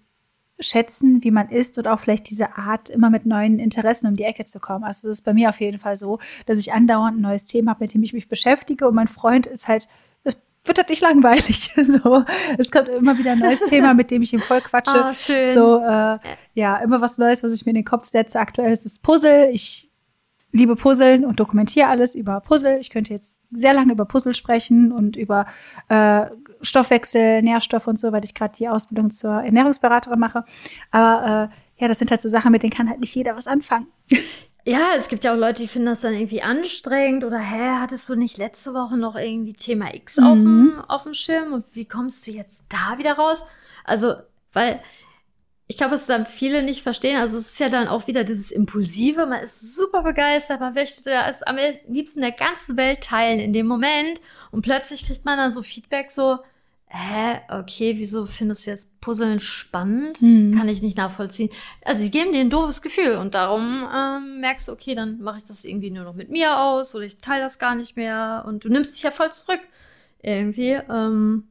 schätzen, wie man ist und auch vielleicht diese Art, immer mit neuen Interessen um die Ecke zu kommen. Also es ist bei mir auf jeden Fall so, dass ich andauernd ein neues Thema habe, mit dem ich mich beschäftige und mein Freund ist halt wird das nicht langweilig. So, es kommt immer wieder ein neues Thema, mit dem ich ihm voll quatsche. Oh. So, äh, ja, immer was Neues, was ich mir in den Kopf setze. Aktuell ist es Puzzle. Ich liebe Puzzeln und dokumentiere alles über Puzzle. Ich könnte jetzt sehr lange über Puzzle sprechen und über äh, Stoffwechsel, Nährstoff und so, weil ich gerade die Ausbildung zur Ernährungsberaterin mache. Aber äh, ja, das sind halt so Sachen, mit denen kann halt nicht jeder was anfangen. Ja, es gibt ja auch Leute, die finden das dann irgendwie anstrengend oder hä, hattest du nicht letzte Woche noch irgendwie Thema X mhm. auf, dem, auf dem Schirm und wie kommst du jetzt da wieder raus? Also, weil ich glaube, was dann viele nicht verstehen, also es ist ja dann auch wieder dieses Impulsive, man ist super begeistert, man möchte es am liebsten der ganzen Welt teilen in dem Moment und plötzlich kriegt man dann so Feedback so, hä, okay, wieso findest du jetzt Puzzeln spannend? Mhm. Kann ich nicht nachvollziehen. Also die geben dir ein doofes Gefühl und darum ähm, merkst du, okay, dann mache ich das irgendwie nur noch mit mir aus oder ich teile das gar nicht mehr und du nimmst dich ja voll zurück irgendwie. Ähm,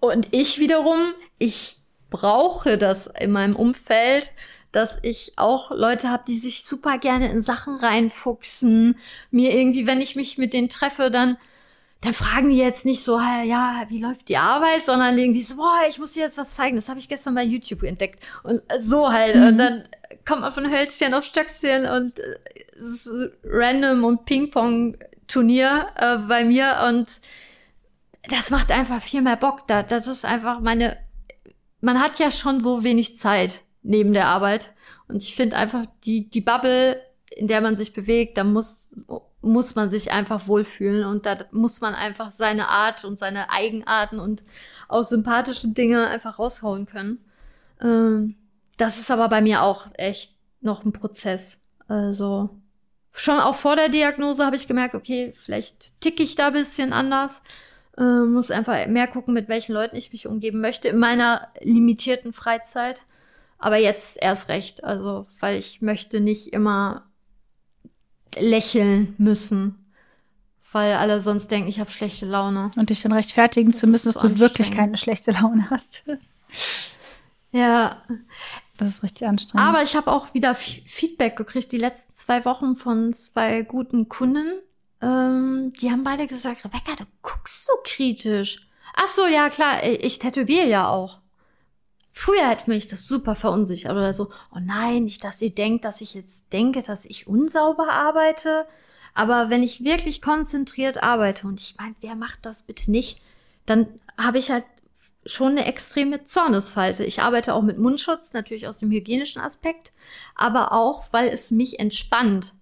und ich wiederum, ich brauche das in meinem Umfeld, dass ich auch Leute habe, die sich super gerne in Sachen reinfuchsen. Mir irgendwie, wenn ich mich mit denen treffe, dann, dann fragen die jetzt nicht so, ja, wie läuft die Arbeit, sondern irgendwie so, boah, ich muss dir jetzt was zeigen. Das habe ich gestern bei YouTube entdeckt. Und so halt. Mhm. Und dann kommt man von Hölzchen auf Stöckchen und äh, ist random und Ping-Pong-Turnier äh, bei mir und das macht einfach viel mehr Bock. Da, das ist einfach meine man hat ja schon so wenig Zeit neben der Arbeit. Und ich finde einfach, die, die Bubble, in der man sich bewegt, da muss, muss man sich einfach wohlfühlen. Und da muss man einfach seine Art und seine Eigenarten und auch sympathische Dinge einfach raushauen können. Ähm, das ist aber bei mir auch echt noch ein Prozess. Also schon auch vor der Diagnose habe ich gemerkt, okay, vielleicht ticke ich da ein bisschen anders. Äh, muss einfach mehr gucken, mit welchen Leuten ich mich umgeben möchte in meiner limitierten Freizeit. Aber jetzt erst recht, also weil ich möchte nicht immer lächeln müssen, weil alle sonst denken, ich habe schlechte Laune. Und dich dann rechtfertigen das zu müssen, dass du wirklich keine schlechte Laune hast. ja. Das ist richtig anstrengend. Aber ich habe auch wieder Feedback gekriegt die letzten zwei Wochen von zwei guten Kunden, die haben beide gesagt, Rebecca, du guckst so kritisch. Ach so, ja klar, ich tätowiere ja auch. Früher hätte mich das super verunsichert oder so, oh nein, nicht, dass ihr denkt, dass ich jetzt denke, dass ich unsauber arbeite. Aber wenn ich wirklich konzentriert arbeite, und ich meine, wer macht das bitte nicht, dann habe ich halt schon eine extreme Zornesfalte. Ich arbeite auch mit Mundschutz, natürlich aus dem hygienischen Aspekt, aber auch, weil es mich entspannt,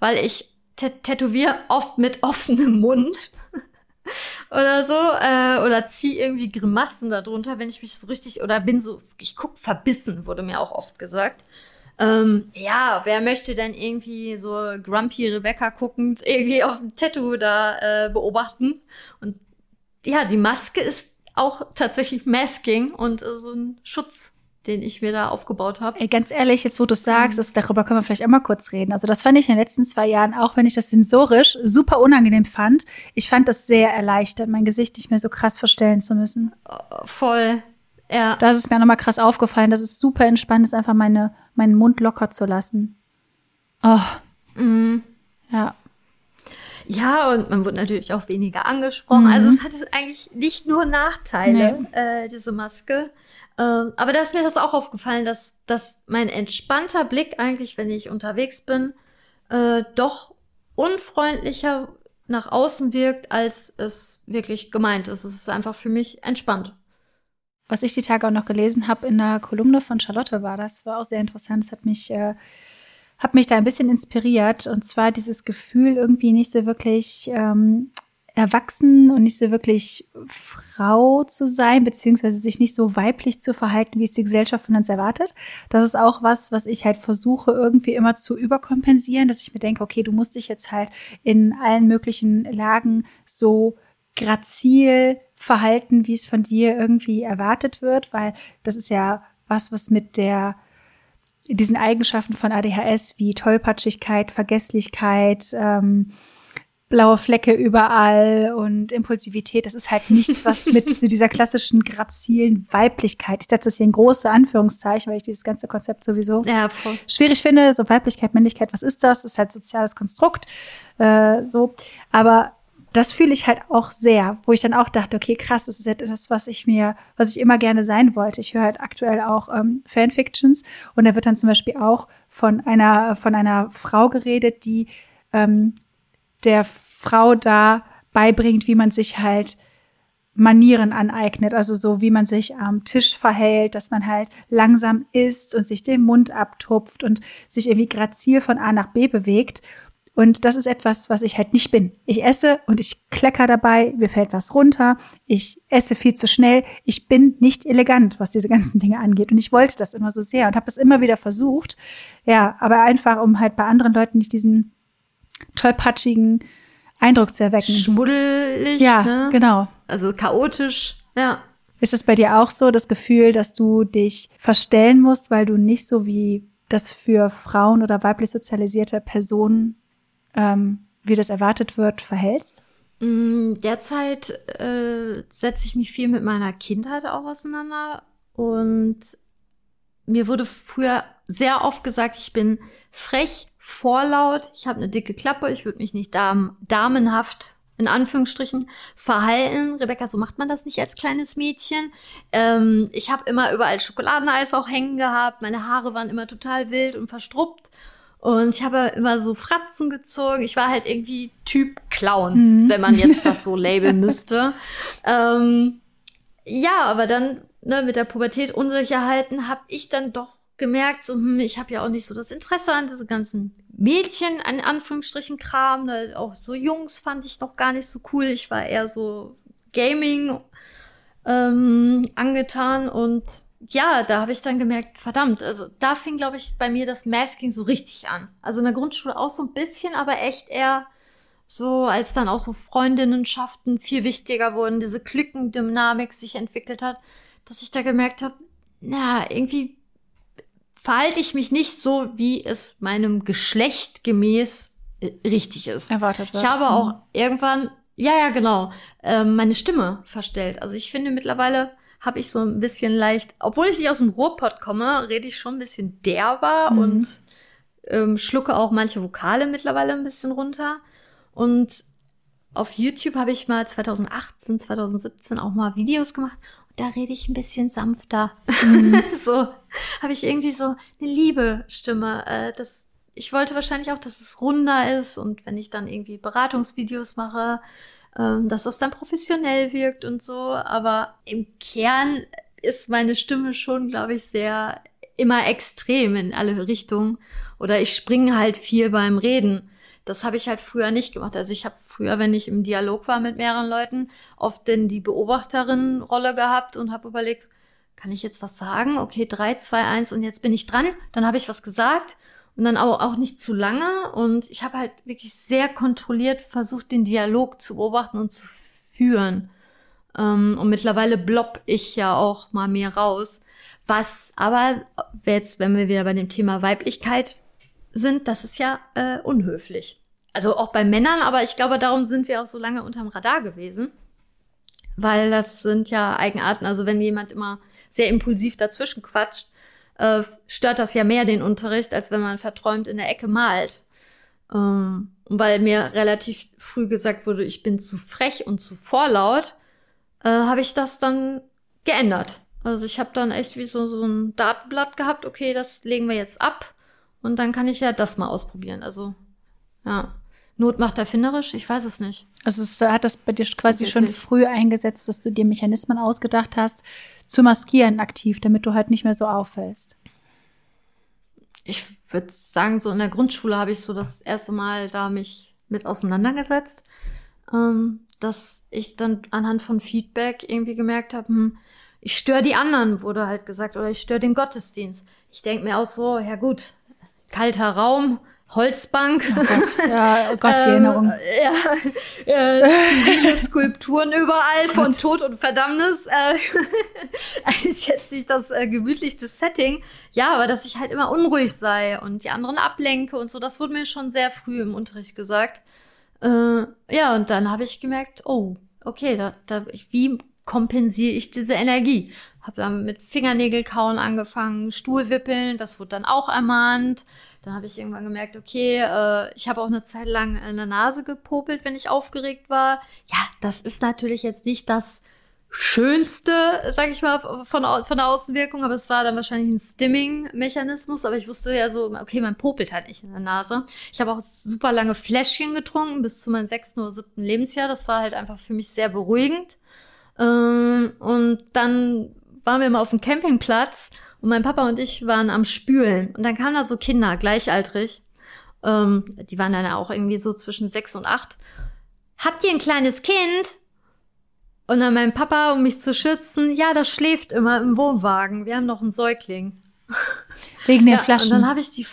weil ich tätowiere oft mit offenem Mund oder so äh, oder zieh irgendwie Grimassen darunter, wenn ich mich so richtig oder bin so ich guck verbissen wurde mir auch oft gesagt. Ähm, ja, wer möchte denn irgendwie so Grumpy Rebecca guckend irgendwie auf ein Tattoo da äh, beobachten? Und ja, die Maske ist auch tatsächlich Masking und so ein Schutz den ich mir da aufgebaut habe. Ey, ganz ehrlich, jetzt wo du sagst, das, darüber können wir vielleicht auch mal kurz reden. Also das fand ich in den letzten zwei Jahren, auch wenn ich das sensorisch super unangenehm fand, ich fand das sehr erleichtert, mein Gesicht nicht mehr so krass verstellen zu müssen. Voll. Ja. Da ist es mir nochmal krass aufgefallen, dass es super entspannt ist, einfach meine, meinen Mund locker zu lassen. Oh. Mhm. Ja. Ja, und man wurde natürlich auch weniger angesprochen. Mhm. Also es hatte eigentlich nicht nur Nachteile, äh, diese Maske. Ähm, aber da ist mir das auch aufgefallen, dass, dass mein entspannter Blick eigentlich, wenn ich unterwegs bin, äh, doch unfreundlicher nach außen wirkt, als es wirklich gemeint ist. Es ist einfach für mich entspannt. Was ich die Tage auch noch gelesen habe in der Kolumne von Charlotte war, das war auch sehr interessant. Das hat mich, äh, hat mich da ein bisschen inspiriert. Und zwar dieses Gefühl, irgendwie nicht so wirklich ähm, erwachsen und nicht so wirklich Frau zu sein, beziehungsweise sich nicht so weiblich zu verhalten, wie es die Gesellschaft von uns erwartet. Das ist auch was, was ich halt versuche, irgendwie immer zu überkompensieren, dass ich mir denke, okay, du musst dich jetzt halt in allen möglichen Lagen so grazil verhalten, wie es von dir irgendwie erwartet wird, weil das ist ja was, was mit der diesen Eigenschaften von ADHS wie Tollpatschigkeit, Vergesslichkeit, ähm, blaue Flecke überall und Impulsivität, das ist halt nichts, was mit so dieser klassischen grazilen Weiblichkeit, ich setze das hier in große Anführungszeichen, weil ich dieses ganze Konzept sowieso Ja, schwierig finde, so Weiblichkeit, Männlichkeit, was ist das? Das ist halt soziales Konstrukt, äh, so. Aber das fühle ich halt auch sehr, wo ich dann auch dachte, okay, krass, das ist etwas, was ich mir, was ich immer gerne sein wollte. Ich höre halt aktuell auch ähm, Fanfictions und da wird dann zum Beispiel auch von einer, von einer Frau geredet, die ähm, der Frau da beibringt, wie man sich halt Manieren aneignet, also so wie man sich am Tisch verhält, dass man halt langsam isst und sich den Mund abtupft und sich irgendwie grazil von A nach B bewegt. Und das ist etwas, was ich halt nicht bin. Ich esse und ich klecker dabei, mir fällt was runter, ich esse viel zu schnell, ich bin nicht elegant, was diese ganzen Dinge angeht. Und ich wollte das immer so sehr und habe es immer wieder versucht. Ja, aber einfach, um halt bei anderen Leuten nicht diesen tollpatschigen Eindruck zu erwecken. Schmuddelig. Ja, ne? genau. Also chaotisch. Ja. Ist es bei dir auch so, das Gefühl, dass du dich verstellen musst, weil du nicht so wie das für Frauen oder weiblich sozialisierte Personen, ähm, wie das erwartet wird, verhältst? Mm, Derzeit äh, setze ich mich viel mit meiner Kindheit auch auseinander und mir wurde früher sehr oft gesagt, ich bin frech, vorlaut, ich habe eine dicke Klappe, ich würde mich nicht dam damenhaft in Anführungsstrichen verhalten. Rebecca, so macht man das nicht als kleines Mädchen. Ähm, ich habe immer überall Schokoladeneis auch hängen gehabt, meine Haare waren immer total wild und verstruppt. Und ich habe immer so Fratzen gezogen. Ich war halt irgendwie Typ Clown, Mhm. wenn man jetzt das so labeln müsste. Ähm, ja, aber dann ne, mit der Pubertät Unsicherheiten habe ich dann doch gemerkt, so hm, ich habe ja auch nicht so das Interesse an diese ganzen Mädchen, an Anführungsstrichen Kram. Ne, auch so Jungs fand ich noch gar nicht so cool. Ich war eher so Gaming ähm, angetan und ja, da habe ich dann gemerkt, verdammt, also da fing, glaube ich, bei mir das Masking so richtig an. Also in der Grundschule auch so ein bisschen, aber echt eher so, als dann auch so Freundinnenschaften viel wichtiger wurden, diese Cliquendynamik sich entwickelt hat, dass ich da gemerkt habe, na, irgendwie verhalte ich mich nicht so, wie es meinem Geschlecht gemäß äh, richtig ist. Erwartet wird. Ich habe auch irgendwann, ja, ja, genau, ähm, meine Stimme verstellt. Also ich finde mittlerweile habe ich so ein bisschen leicht, obwohl ich nicht aus dem Ruhrpott komme, rede ich schon ein bisschen derber Mhm. und ähm, schlucke auch manche Vokale mittlerweile ein bisschen runter. Und auf YouTube habe ich mal 2018, 2017 auch mal Videos gemacht da rede ich ein bisschen sanfter. Mhm. so habe ich irgendwie so eine liebe Stimme. Äh, das, ich wollte wahrscheinlich auch, dass es runder ist und wenn ich dann irgendwie Beratungsvideos mache, ähm, dass das dann professionell wirkt und so. Aber im Kern ist meine Stimme schon, glaube ich, sehr immer extrem in alle Richtungen. Oder ich springe halt viel beim Reden. Das habe ich halt früher nicht gemacht. Also ich habe früher, wenn ich im Dialog war mit mehreren Leuten, oft denn die Beobachterin-Rolle gehabt und habe überlegt, kann ich jetzt was sagen? Okay, drei, zwei, eins und jetzt bin ich dran. Dann habe ich was gesagt und dann auch, auch nicht zu lange. Und ich habe halt wirklich sehr kontrolliert versucht, den Dialog zu beobachten und zu führen. Ähm, und mittlerweile blopp ich ja auch mal mehr raus. Was aber jetzt, wenn wir wieder bei dem Thema Weiblichkeit sind, das ist ja äh, unhöflich. Also auch bei Männern, aber ich glaube, darum sind wir auch so lange unterm Radar gewesen. Weil das sind ja Eigenarten. Also wenn jemand immer sehr impulsiv dazwischen quatscht, äh, stört das ja mehr den Unterricht, als wenn man verträumt in der Ecke malt. Ähm, weil mir relativ früh gesagt wurde, ich bin zu frech und zu vorlaut, äh, habe ich das dann geändert. Also ich habe dann echt wie so, so ein Datenblatt gehabt, okay, das legen wir jetzt ab und dann kann ich ja das mal ausprobieren. Also ja. Not macht erfinderisch? Ich weiß es nicht. Also es hat das bei dir quasi schon früh eingesetzt, dass du dir Mechanismen ausgedacht hast, zu maskieren aktiv, damit du halt nicht mehr so auffällst. Ich würde sagen, so in der Grundschule habe ich so das erste Mal da mich mit auseinandergesetzt, ähm, dass ich dann anhand von Feedback irgendwie gemerkt habe, hm, ich störe die anderen, wurde halt gesagt, oder ich störe den Gottesdienst. Ich denke mir auch so, ja gut, kalter Raum, Holzbank. Oh Gott, ja, oh Gott, die Erinnerung. Ähm, ja, äh, Skulpturen überall von Gott. Tod und Verdammnis. Äh, ist jetzt nicht das äh, gemütlichste Setting. Ja, aber dass ich halt immer unruhig sei und die anderen ablenke und so, das wurde mir schon sehr früh im Unterricht gesagt. Äh, ja, und dann habe ich gemerkt, oh, okay, da, da, wie kompensiere ich diese Energie? Habe dann mit Fingernägelkauen angefangen, Stuhlwippeln, das wurde dann auch ermahnt. Dann habe ich irgendwann gemerkt, okay, äh, ich habe auch eine Zeit lang in der Nase gepopelt, wenn ich aufgeregt war. Ja, das ist natürlich jetzt nicht das Schönste, sag ich mal, von, von der Außenwirkung, aber es war dann wahrscheinlich ein Stimming-Mechanismus. Aber ich wusste ja so, okay, man popelt halt nicht in der Nase. Ich habe auch super lange Fläschchen getrunken bis zu meinem sechsten oder siebten Lebensjahr. Das war halt einfach für mich sehr beruhigend. Ähm, und dann waren wir mal auf dem Campingplatz und mein Papa und ich waren am Spülen. Und dann kamen da so Kinder, gleichaltrig. Ähm, die waren dann auch irgendwie so zwischen sechs und acht. Habt ihr ein kleines Kind? Und dann mein Papa, um mich zu schützen, ja, das schläft immer im Wohnwagen. Wir haben noch einen Säugling. Wegen den ja, Flaschen. Und dann habe ich die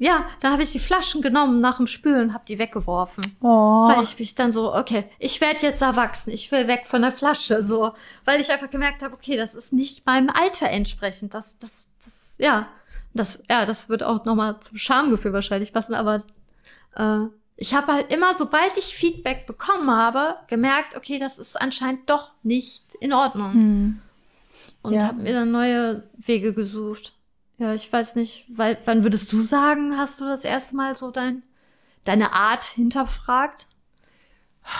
ja, da habe ich die Flaschen genommen nach dem Spülen, habe die weggeworfen. Oh. Weil ich mich dann so, okay, ich werde jetzt erwachsen, ich will weg von der Flasche, so, weil ich einfach gemerkt habe, okay, das ist nicht meinem Alter entsprechend. Das, das, das, ja, das, ja, das wird auch nochmal zum Schamgefühl wahrscheinlich passen, aber äh, ich habe halt immer, sobald ich Feedback bekommen habe, gemerkt, okay, das ist anscheinend doch nicht in Ordnung. Hm. Und ja. habe mir dann neue Wege gesucht. Ja, ich weiß nicht, weil, wann würdest du sagen, hast du das erste Mal so dein, deine Art hinterfragt?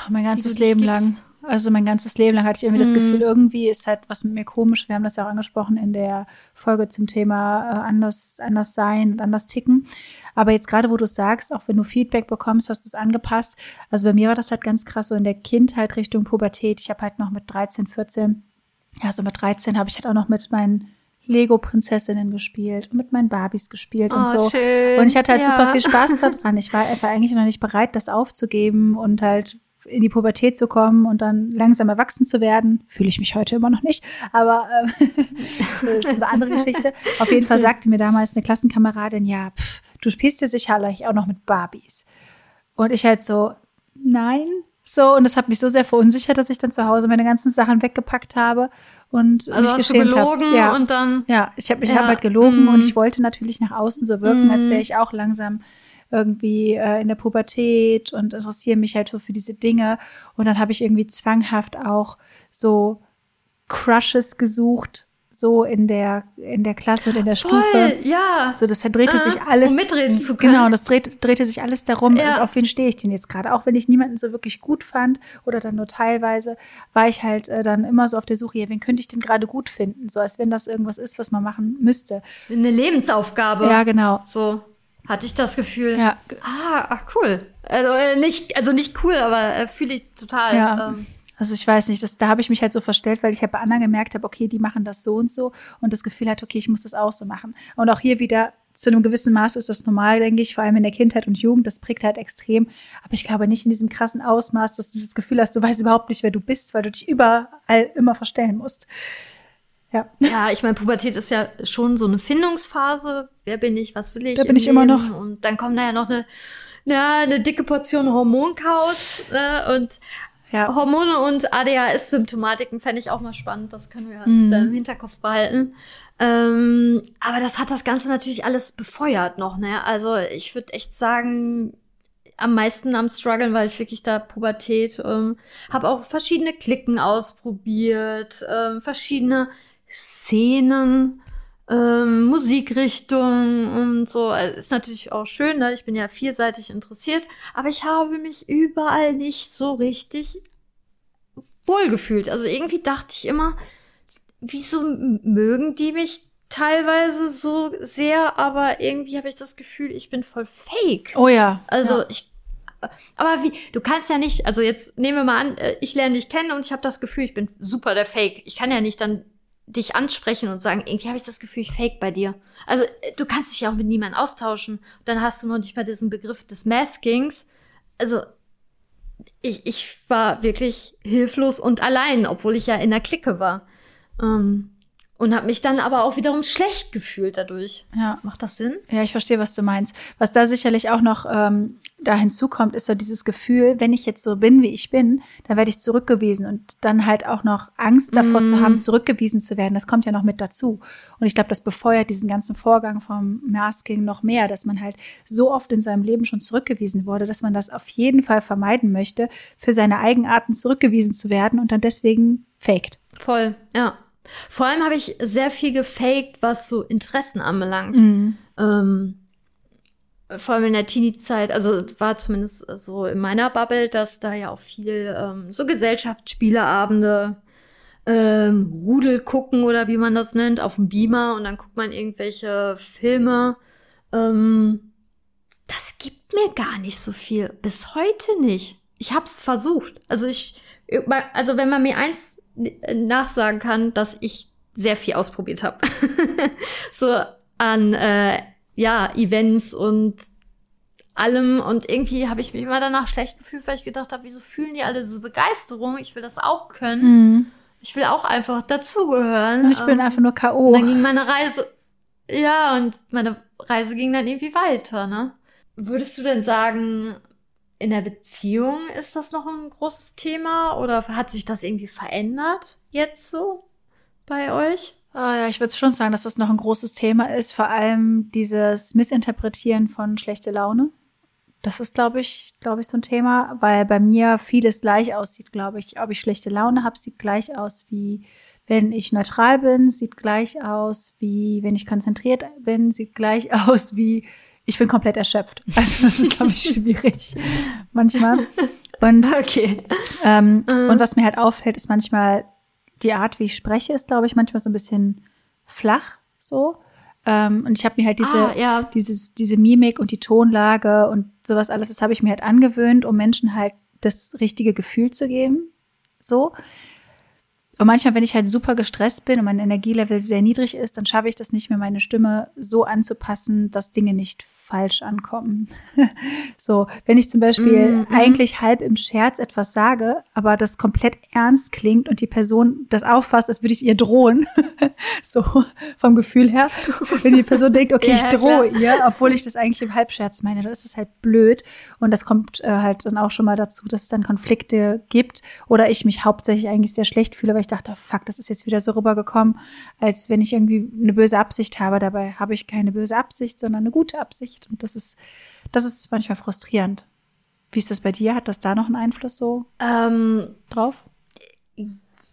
Mein ganzes Leben lang. Also mein ganzes Leben lang hatte ich irgendwie mhm. das Gefühl, irgendwie ist halt was mit mir komisch. Wir haben das ja auch angesprochen in der Folge zum Thema äh, anders, anders sein und anders ticken. Aber jetzt gerade, wo du sagst, auch wenn du Feedback bekommst, hast du es angepasst. Also bei mir war das halt ganz krass so in der Kindheit Richtung Pubertät. Ich habe halt noch mit 13, 14, ja so mit 13 habe ich halt auch noch mit meinen Lego-Prinzessinnen gespielt und mit meinen Barbies gespielt oh, und so. Schön. Und ich hatte halt ja. super viel Spaß daran. Ich war, war eigentlich noch nicht bereit, das aufzugeben und halt in die Pubertät zu kommen und dann langsam erwachsen zu werden. Fühle ich mich heute immer noch nicht, aber äh, das ist eine andere Geschichte. Auf jeden Fall sagte mir damals eine Klassenkameradin, ja, pff, du spielst ja sicherlich auch noch mit Barbies. Und ich halt so, nein, so, und das hat mich so sehr verunsichert, dass ich dann zu Hause meine ganzen Sachen weggepackt habe und also mich geschämt habe. Ja. und dann. Ja, ich habe mich ja. hab halt gelogen mm. und ich wollte natürlich nach außen so wirken, mm. als wäre ich auch langsam irgendwie äh, in der Pubertät und interessiere mich halt so für diese Dinge. Und dann habe ich irgendwie zwanghaft auch so Crushes gesucht, so in der, in der Klasse und in der Voll, Stufe. Ja. So, das drehte ah, sich alles. Um mitreden zu können. Genau, das drehte, drehte sich alles darum, ja. auf wen stehe ich denn jetzt gerade. Auch wenn ich niemanden so wirklich gut fand oder dann nur teilweise, war ich halt äh, dann immer so auf der Suche, ja, wen könnte ich denn gerade gut finden? So, als wenn das irgendwas ist, was man machen müsste. Eine Lebensaufgabe. Ja, genau. So. Hatte ich das Gefühl. Ja. Ah, ach, cool. Also äh, nicht, also nicht cool, aber äh, fühle ich total. Ja. Ähm, also ich weiß nicht, das, da habe ich mich halt so verstellt, weil ich halt bei anderen gemerkt habe, okay, die machen das so und so und das Gefühl hat, okay, ich muss das auch so machen. Und auch hier wieder zu einem gewissen Maß ist das normal, denke ich, vor allem in der Kindheit und Jugend, das prägt halt extrem. Aber ich glaube nicht in diesem krassen Ausmaß, dass du das Gefühl hast, du weißt überhaupt nicht, wer du bist, weil du dich überall immer verstellen musst. Ja. Ja, ich meine, Pubertät ist ja schon so eine Findungsphase. Wer bin ich? Was will ich? Da bin ich Leben? immer noch. Und dann kommt da ja noch eine, ja, eine dicke Portion Hormonchaos. Ne? Und ja. Hormone und ADHS-Symptomatiken fände ich auch mal spannend. Das können wir mhm. im Hinterkopf behalten. Ähm, aber das hat das Ganze natürlich alles befeuert noch. Ne? Also ich würde echt sagen, am meisten am struggeln, weil ich wirklich da Pubertät, ähm, habe auch verschiedene Klicken ausprobiert, ähm, verschiedene Szenen, ähm, Musikrichtungen und so. Also, ist natürlich auch schön, ne? ich bin ja vielseitig interessiert, aber ich habe mich überall nicht so richtig wohlgefühlt. Also irgendwie dachte ich immer, wieso mögen die mich teilweise so sehr, aber irgendwie habe ich das Gefühl, ich bin voll fake. Oh ja. Also ja. ich aber wie, du kannst ja nicht, also jetzt nehmen wir mal an, äh, ich lerne dich kennen und ich habe das Gefühl, ich bin super der Fake. Ich kann ja nicht dann dich ansprechen und sagen, irgendwie habe ich das Gefühl, ich fake bei dir. Also äh, du kannst dich ja auch mit niemandem austauschen. Dann hast du noch nicht mal diesen Begriff des Maskings. Also ich, ich war wirklich hilflos und allein, obwohl ich ja in der Clique war. Ähm, und habe mich dann aber auch wiederum schlecht gefühlt dadurch. Ja. Macht das Sinn? Ja, ich verstehe, was du meinst. Was da sicherlich auch noch ähm, da hinzukommt, ist so dieses Gefühl, wenn ich jetzt so bin, wie ich bin, dann werde ich zurückgewiesen und dann halt auch noch Angst davor mm. zu haben, zurückgewiesen zu werden. Das kommt ja noch mit dazu. Und ich glaube, das befeuert diesen ganzen Vorgang vom Masking noch mehr, dass man halt so oft in seinem Leben schon zurückgewiesen wurde, dass man das auf jeden Fall vermeiden möchte, für seine Eigenarten zurückgewiesen zu werden und dann deswegen faked. Voll, ja. Vor allem habe ich sehr viel gefaked, was so Interessen anbelangt. Mhm. Ähm, vor allem in der Teenie-Zeit, also war zumindest so in meiner Bubble, dass da ja auch viel ähm, so Gesellschaftsspieleabende, ähm, Rudel gucken oder wie man das nennt, auf dem Beamer und dann guckt man irgendwelche Filme. Ähm, das gibt mir gar nicht so viel. Bis heute nicht. Ich hab's versucht. Also ich, also wenn man mir eins nachsagen kann, dass ich sehr viel ausprobiert habe. so an äh, ja, Events und allem. Und irgendwie habe ich mich immer danach schlecht gefühlt, weil ich gedacht habe, wieso fühlen die alle diese Begeisterung? Ich will das auch können. Mhm. Ich will auch einfach dazugehören. Und ich bin ähm, einfach nur K.O. Dann ging meine Reise. Ja, und meine Reise ging dann irgendwie weiter, ne? Würdest du denn sagen, in der Beziehung ist das noch ein großes Thema oder hat sich das irgendwie verändert jetzt so bei euch? Ah, ja, ich würde schon sagen, dass das noch ein großes Thema ist, vor allem dieses Missinterpretieren von schlechte Laune. Das ist, glaube ich, glaube ich, so ein Thema, weil bei mir vieles gleich aussieht, glaube ich. Ob ich schlechte Laune habe, sieht gleich aus wie wenn ich neutral bin, sieht gleich aus wie wenn ich konzentriert bin, sieht gleich aus wie ich bin komplett erschöpft. Also das ist, glaube ich, schwierig manchmal. Und, okay. ähm, mhm. und was mir halt auffällt, ist manchmal die Art, wie ich spreche, ist, glaube ich, manchmal so ein bisschen flach so. Ähm, und ich habe mir halt diese, ah, ja. dieses, diese Mimik und die Tonlage und sowas alles, das habe ich mir halt angewöhnt, um Menschen halt das richtige Gefühl zu geben. So. Und manchmal, wenn ich halt super gestresst bin und mein Energielevel sehr niedrig ist, dann schaffe ich das nicht mehr, meine Stimme so anzupassen, dass Dinge nicht falsch ankommen. so, wenn ich zum Beispiel mm -hmm. eigentlich halb im Scherz etwas sage, aber das komplett ernst klingt und die Person das auffasst, als würde ich ihr drohen, so vom Gefühl her, wenn die Person denkt, okay, ja, ich drohe ihr, obwohl ich das eigentlich im Halbscherz meine, dann ist das halt blöd. Und das kommt äh, halt dann auch schon mal dazu, dass es dann Konflikte gibt oder ich mich hauptsächlich eigentlich sehr schlecht fühle, weil ich dachte, fuck, das ist jetzt wieder so rübergekommen, als wenn ich irgendwie eine böse Absicht habe. Dabei habe ich keine böse Absicht, sondern eine gute Absicht. Und das ist, das ist manchmal frustrierend. Wie ist das bei dir? Hat das da noch einen Einfluss so ähm, drauf?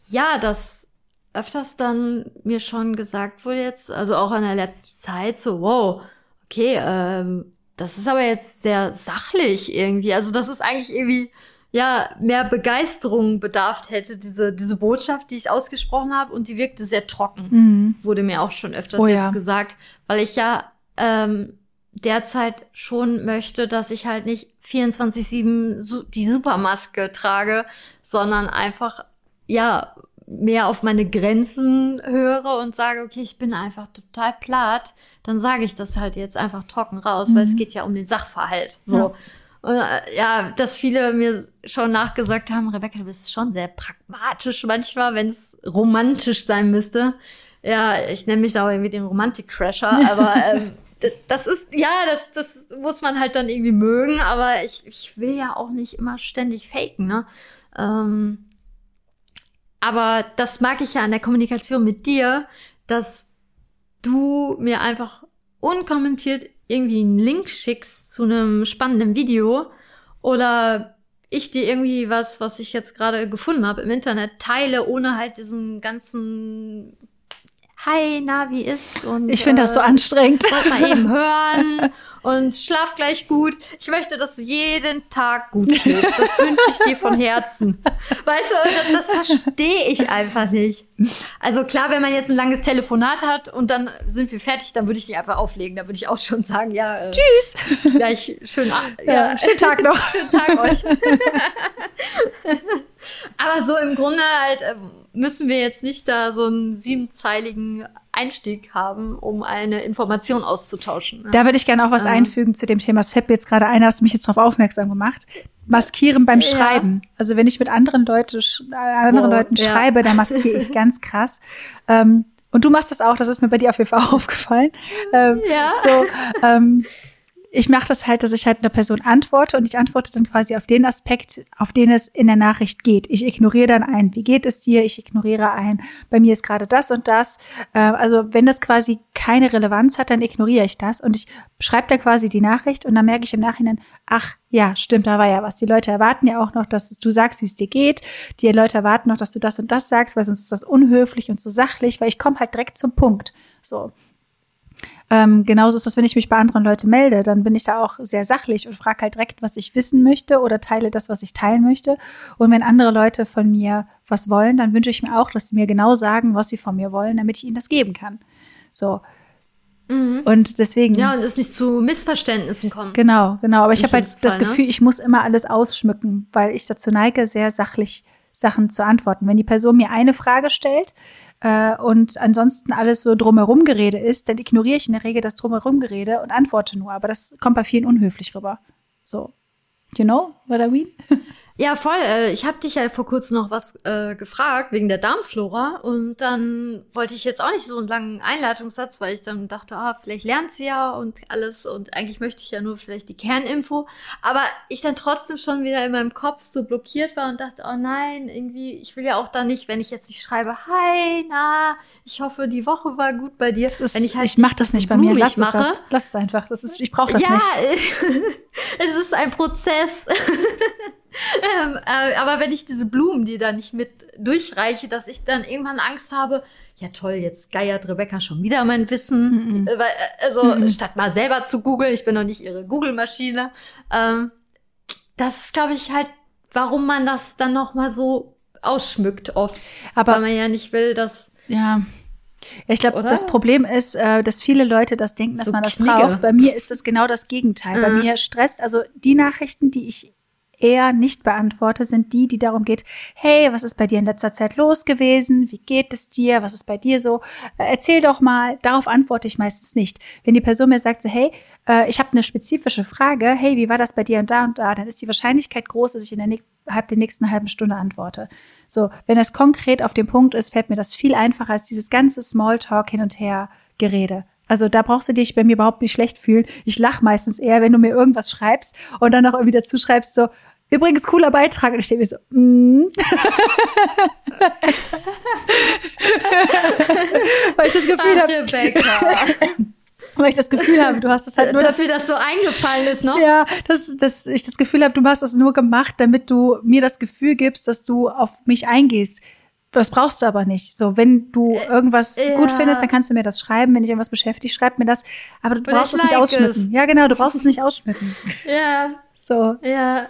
Ja, das öfters dann mir schon gesagt wurde jetzt, also auch in der letzten Zeit, so, wow, okay, ähm, das ist aber jetzt sehr sachlich irgendwie. Also das ist eigentlich irgendwie ja mehr Begeisterung bedarf hätte, diese, diese Botschaft, die ich ausgesprochen habe. Und die wirkte sehr trocken, mhm. wurde mir auch schon öfters oh, jetzt ja. gesagt, weil ich ja ähm, derzeit schon möchte, dass ich halt nicht 24-7 die Supermaske trage, sondern einfach, ja, mehr auf meine Grenzen höre und sage, okay, ich bin einfach total platt, dann sage ich das halt jetzt einfach trocken raus, mhm. weil es mhm. geht ja um den Sachverhalt. So. Ja. Und, äh, ja, dass viele mir schon nachgesagt haben, Rebecca, du bist schon sehr pragmatisch manchmal, wenn es romantisch sein müsste. Ja, ich nenne mich auch irgendwie den Romantik-Crasher, aber ähm, das ist, ja, das, das muss man halt dann irgendwie mögen, aber ich, ich will ja auch nicht immer ständig faken, ne? Ähm, aber das mag ich ja an der Kommunikation mit dir, dass du mir einfach unkommentiert irgendwie einen Link schickst zu einem spannenden Video oder ich dir irgendwie was, was ich jetzt gerade gefunden habe im Internet, teile, ohne halt diesen ganzen Hi, na, wie ist? Und, ich finde äh, das so äh, anstrengend. Wollt mal eben hören und schlaf gleich gut. Ich möchte, dass du jeden Tag gut schläfst. Das wünsche ich dir von Herzen. Weißt du, das, das verstehe ich einfach nicht. Also klar, wenn man jetzt ein langes Telefonat hat und dann sind wir fertig, dann würde ich die einfach auflegen. Da würde ich auch schon sagen, ja. Äh, Tschüss. Gleich schön. Ja, ja, schönen Tag noch. schönen Tag euch. Aber so im Grunde halt äh, müssen wir jetzt nicht da so einen siebenzeiligen Einstieg haben, um eine Information auszutauschen. Da würde ich gerne auch was ähm. einfügen zu dem Thema. Es fällt mir jetzt gerade ein, hast du mich jetzt darauf aufmerksam gemacht. Maskieren beim ja. Schreiben. Also wenn ich mit anderen, Leute, äh, anderen wow, Leuten ja. schreibe, dann maskiere ich ganz krass. Ähm, und du machst das auch, das ist mir bei dir auf jeden Fall aufgefallen. Ähm, ja. So, ähm, ich mache das halt, dass ich halt einer Person antworte und ich antworte dann quasi auf den Aspekt, auf den es in der Nachricht geht. Ich ignoriere dann ein, wie geht es dir? Ich ignoriere ein, bei mir ist gerade das und das. Äh, also wenn das quasi keine Relevanz hat, dann ignoriere ich das und ich schreibe da quasi die Nachricht und dann merke ich im Nachhinein, ach ja, stimmt, da war ja was. Die Leute erwarten ja auch noch, dass du sagst, wie es dir geht. Die Leute erwarten noch, dass du das und das sagst, weil sonst ist das unhöflich und so sachlich, weil ich komme halt direkt zum Punkt. So. Ähm, genauso ist das, wenn ich mich bei anderen Leuten melde, dann bin ich da auch sehr sachlich und frage halt direkt, was ich wissen möchte oder teile das, was ich teilen möchte. Und wenn andere Leute von mir was wollen, dann wünsche ich mir auch, dass sie mir genau sagen, was sie von mir wollen, damit ich ihnen das geben kann. So. Mhm. Und deswegen. Ja, und es nicht zu Missverständnissen kommt. Genau, genau. Aber ich habe halt das Fall, ne? Gefühl, ne? ich muss immer alles ausschmücken, weil ich dazu neige, sehr sachlich Sachen zu antworten. Wenn die Person mir eine Frage stellt, äh, und ansonsten alles so drumherum Gerede ist, dann ignoriere ich in der Regel das drumherum Gerede und antworte nur. Aber das kommt bei vielen unhöflich rüber. So. You know I mean? Ja, voll. Äh, ich habe dich ja vor kurzem noch was äh, gefragt wegen der Darmflora und dann wollte ich jetzt auch nicht so einen langen Einleitungssatz, weil ich dann dachte, ah, vielleicht lernt sie ja und alles und eigentlich möchte ich ja nur vielleicht die Kerninfo, aber ich dann trotzdem schon wieder in meinem Kopf so blockiert war und dachte, oh nein, irgendwie, ich will ja auch da nicht, wenn ich jetzt nicht schreibe, hi, na, ich hoffe, die Woche war gut bei dir. Ist, wenn ich halt ich mach das nicht bei mir, lass es das. Lass es einfach. Das ist, ich brauche das ja, nicht. Ja, es ist ein Prozess. ähm, äh, aber wenn ich diese Blumen, die da nicht mit durchreiche, dass ich dann irgendwann Angst habe, ja toll, jetzt geiert Rebecca schon wieder mein Wissen. Mhm. Äh, also mhm. statt mal selber zu googeln, ich bin noch nicht ihre Google-Maschine. Ähm, das ist, glaube ich, halt, warum man das dann noch mal so ausschmückt oft. Aber weil man ja nicht will, dass ja. Ich glaube, das Problem ist, äh, dass viele Leute das denken, dass so man das Kniege. braucht. Bei mir ist das genau das Gegenteil. Mhm. Bei mir stresst, also die Nachrichten, die ich eher nicht beantworte, sind die, die darum geht, hey, was ist bei dir in letzter Zeit los gewesen? Wie geht es dir? Was ist bei dir so? Äh, erzähl doch mal. Darauf antworte ich meistens nicht. Wenn die Person mir sagt so, hey, äh, ich habe eine spezifische Frage, hey, wie war das bei dir und da und da, dann ist die Wahrscheinlichkeit groß, dass ich in der innerhalb der nächsten halben Stunde antworte. So, wenn es konkret auf dem Punkt ist, fällt mir das viel einfacher als dieses ganze Smalltalk hin und her Gerede. Also da brauchst du dich bei mir überhaupt nicht schlecht fühlen. Ich lache meistens eher, wenn du mir irgendwas schreibst und dann auch irgendwie dazu schreibst so, übrigens cooler Beitrag. Und ich denke mir so, mm. Weil ich das Gefühl habe. Weil ich das Gefühl habe, du hast das halt nur. Dass das, mir das so eingefallen ist, ne? Ja, dass, dass ich das Gefühl habe, du hast das nur gemacht, damit du mir das Gefühl gibst, dass du auf mich eingehst. Das brauchst du aber nicht. So, wenn du äh, irgendwas ja. gut findest, dann kannst du mir das schreiben. Wenn dich irgendwas beschäftigt, schreib mir das. Aber du brauchst es like nicht ausschmücken. Es. Ja, genau, du brauchst es nicht ausschmücken. Ja. So. Ja.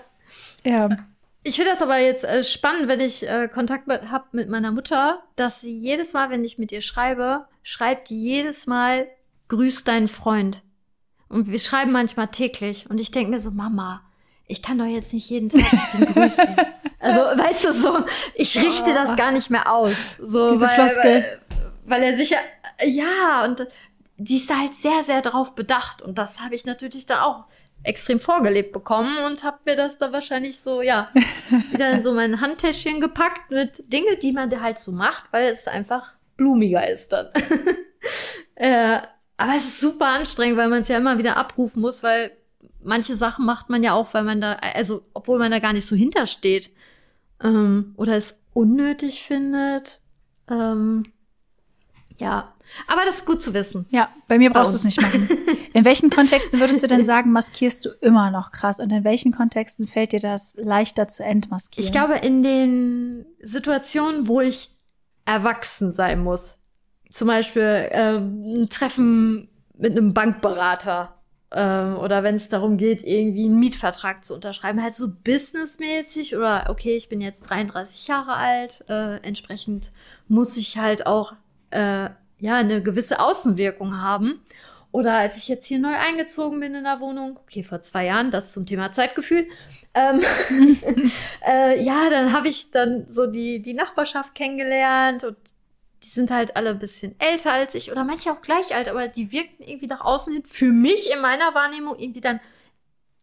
Ja. Ich finde das aber jetzt äh, spannend, wenn ich äh, Kontakt habe mit meiner Mutter, dass sie jedes Mal, wenn ich mit ihr schreibe, schreibt jedes Mal, grüß deinen Freund. Und wir schreiben manchmal täglich. Und ich denke mir so, Mama, ich kann doch jetzt nicht jeden Tag den grüßen. also, weißt du, so, ich richte das gar nicht mehr aus. So, Diese weil, Floskel. Weil, weil er sicher, ja, und die ist da halt sehr, sehr drauf bedacht. Und das habe ich natürlich dann auch extrem vorgelebt bekommen und habe mir das da wahrscheinlich so, ja, wieder in so mein Handtäschchen gepackt mit Dinge, die man da halt so macht, weil es einfach blumiger ist dann. äh, aber es ist super anstrengend, weil man es ja immer wieder abrufen muss, weil manche Sachen macht man ja auch, weil man da, also obwohl man da gar nicht so hintersteht. ähm, oder es unnötig findet. Ähm, ja, aber das ist gut zu wissen. Ja, bei mir brauchst du es nicht machen. In welchen Kontexten würdest du denn sagen, maskierst du immer noch krass? Und in welchen Kontexten fällt dir das leichter zu entmaskieren? Ich glaube, in den Situationen, wo ich erwachsen sein muss, zum Beispiel ähm, ein Treffen mit einem Bankberater ähm, oder wenn es darum geht, irgendwie einen Mietvertrag zu unterschreiben, halt so businessmäßig oder okay, ich bin jetzt 33 Jahre alt, äh, entsprechend muss ich halt auch äh, ja eine gewisse Außenwirkung haben. Oder als ich jetzt hier neu eingezogen bin in der Wohnung, okay, vor zwei Jahren, das zum Thema Zeitgefühl, ähm, äh, ja, dann habe ich dann so die, die Nachbarschaft kennengelernt und die sind halt alle ein bisschen älter als ich oder manche auch gleich alt, aber die wirkten irgendwie nach außen hin für mich in meiner Wahrnehmung irgendwie dann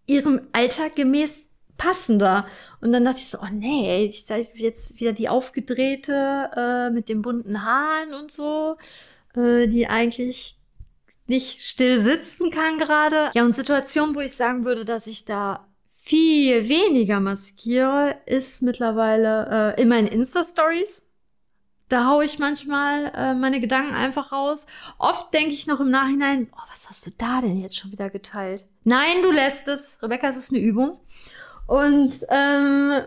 ihrem Alter gemäß passender. Und dann dachte ich so, oh nee, ich sei jetzt wieder die aufgedrehte äh, mit den bunten Haaren und so, äh, die eigentlich nicht still sitzen kann gerade. Ja, und Situationen, wo ich sagen würde, dass ich da viel weniger maskiere, ist mittlerweile äh, in meinen Insta-Stories. Da haue ich manchmal äh, meine Gedanken einfach raus. Oft denke ich noch im Nachhinein, oh, was hast du da denn jetzt schon wieder geteilt? Nein, du lässt es. Rebecca, es ist eine Übung. Und ähm,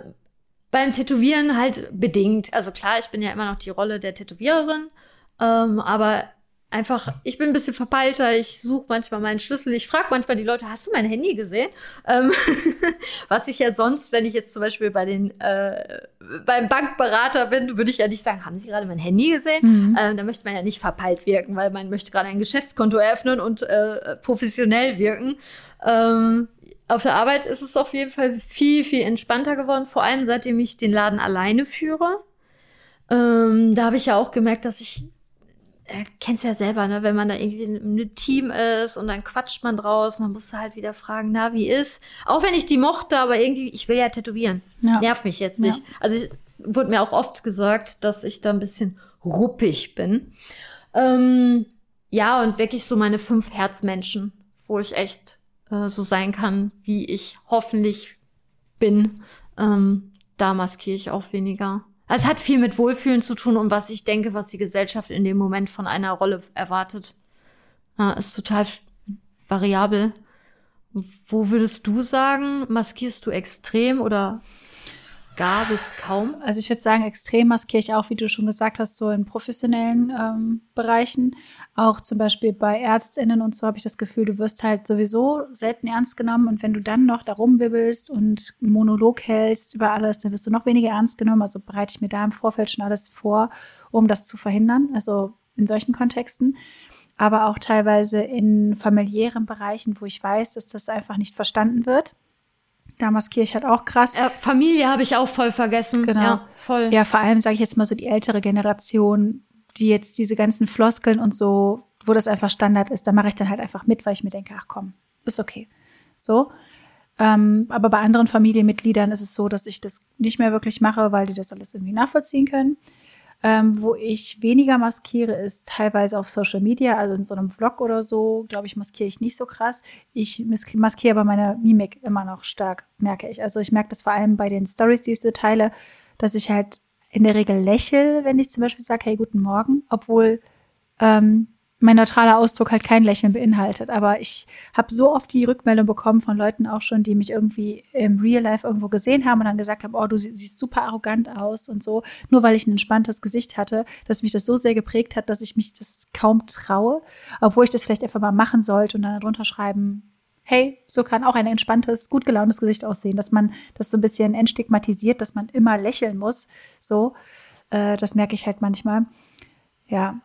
beim Tätowieren halt bedingt. Also klar, ich bin ja immer noch die Rolle der Tätowiererin. Ähm, aber einfach, ich bin ein bisschen verpeilter, ich suche manchmal meinen Schlüssel, ich frage manchmal die Leute, hast du mein Handy gesehen? Ähm, was ich ja sonst, wenn ich jetzt zum Beispiel bei den äh, beim Bankberater bin, würde ich ja nicht sagen, haben Sie gerade mein Handy gesehen? Mhm. Ähm, da möchte man ja nicht verpeilt wirken, weil man möchte gerade ein Geschäftskonto eröffnen und äh, professionell wirken. Ähm, auf der Arbeit ist es auf jeden Fall viel, viel entspannter geworden, vor allem seitdem ich den Laden alleine führe. Ähm, da habe ich ja auch gemerkt, dass ich äh, kennst ja selber, ne, wenn man da irgendwie in einem Team ist und dann quatscht man draußen, dann musst du halt wieder fragen, na, wie ist? Auch wenn ich die mochte, aber irgendwie, ich will ja tätowieren. Ja. Nervt mich jetzt nicht. Ja. Also ich, wurde mir auch oft gesagt, dass ich da ein bisschen ruppig bin. Ähm, ja, und wirklich so meine fünf Herzmenschen, wo ich echt äh, so sein kann, wie ich hoffentlich bin. Ähm, da maskiere ich auch weniger. Es hat viel mit Wohlfühlen zu tun und was ich denke, was die Gesellschaft in dem Moment von einer Rolle erwartet. Ist total variabel. Wo würdest du sagen, maskierst du extrem oder gar bis kaum? Also ich würde sagen, extrem maskiere ich auch, wie du schon gesagt hast, so in professionellen ähm, Bereichen. Auch zum Beispiel bei ÄrztInnen und so habe ich das Gefühl, du wirst halt sowieso selten ernst genommen und wenn du dann noch da rumwibbelst und einen Monolog hältst über alles, dann wirst du noch weniger ernst genommen. Also bereite ich mir da im Vorfeld schon alles vor, um das zu verhindern. Also in solchen Kontexten aber auch teilweise in familiären Bereichen, wo ich weiß, dass das einfach nicht verstanden wird da maskiere ich halt auch krass. Äh, Familie habe ich auch voll vergessen. Genau. Ja, voll. Ja, vor allem sage ich jetzt mal so die ältere Generation, die jetzt diese ganzen Floskeln und so, wo das einfach Standard ist, da mache ich dann halt einfach mit, weil ich mir denke, ach komm, ist okay. So. Ähm, aber bei anderen Familienmitgliedern ist es so, dass ich das nicht mehr wirklich mache, weil die das alles irgendwie nachvollziehen können. Ähm, wo ich weniger maskiere, ist teilweise auf Social Media, also in so einem Vlog oder so, glaube ich, maskiere ich nicht so krass. Ich maskiere aber meine Mimik immer noch stark, merke ich. Also ich merke das vor allem bei den Stories, die ich so teile, dass ich halt in der Regel lächle, wenn ich zum Beispiel sage, hey, guten Morgen, obwohl ähm, mein neutraler Ausdruck halt kein Lächeln beinhaltet. Aber ich habe so oft die Rückmeldung bekommen von Leuten auch schon, die mich irgendwie im Real Life irgendwo gesehen haben und dann gesagt haben, oh, du siehst super arrogant aus und so, nur weil ich ein entspanntes Gesicht hatte, dass mich das so sehr geprägt hat, dass ich mich das kaum traue, obwohl ich das vielleicht einfach mal machen sollte und dann darunter schreiben, hey, so kann auch ein entspanntes, gut gelauntes Gesicht aussehen, dass man das so ein bisschen entstigmatisiert, dass man immer lächeln muss. So, äh, das merke ich halt manchmal. Ja,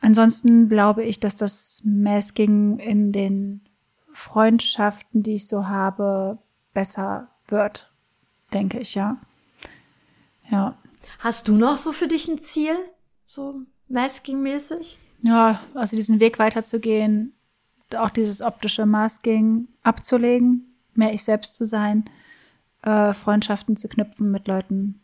Ansonsten glaube ich, dass das Masking in den Freundschaften, die ich so habe, besser wird, denke ich, ja. Ja. Hast du noch so für dich ein Ziel? So Masking-mäßig? Ja, also diesen Weg weiterzugehen, auch dieses optische Masking abzulegen, mehr ich selbst zu sein, äh, Freundschaften zu knüpfen mit Leuten,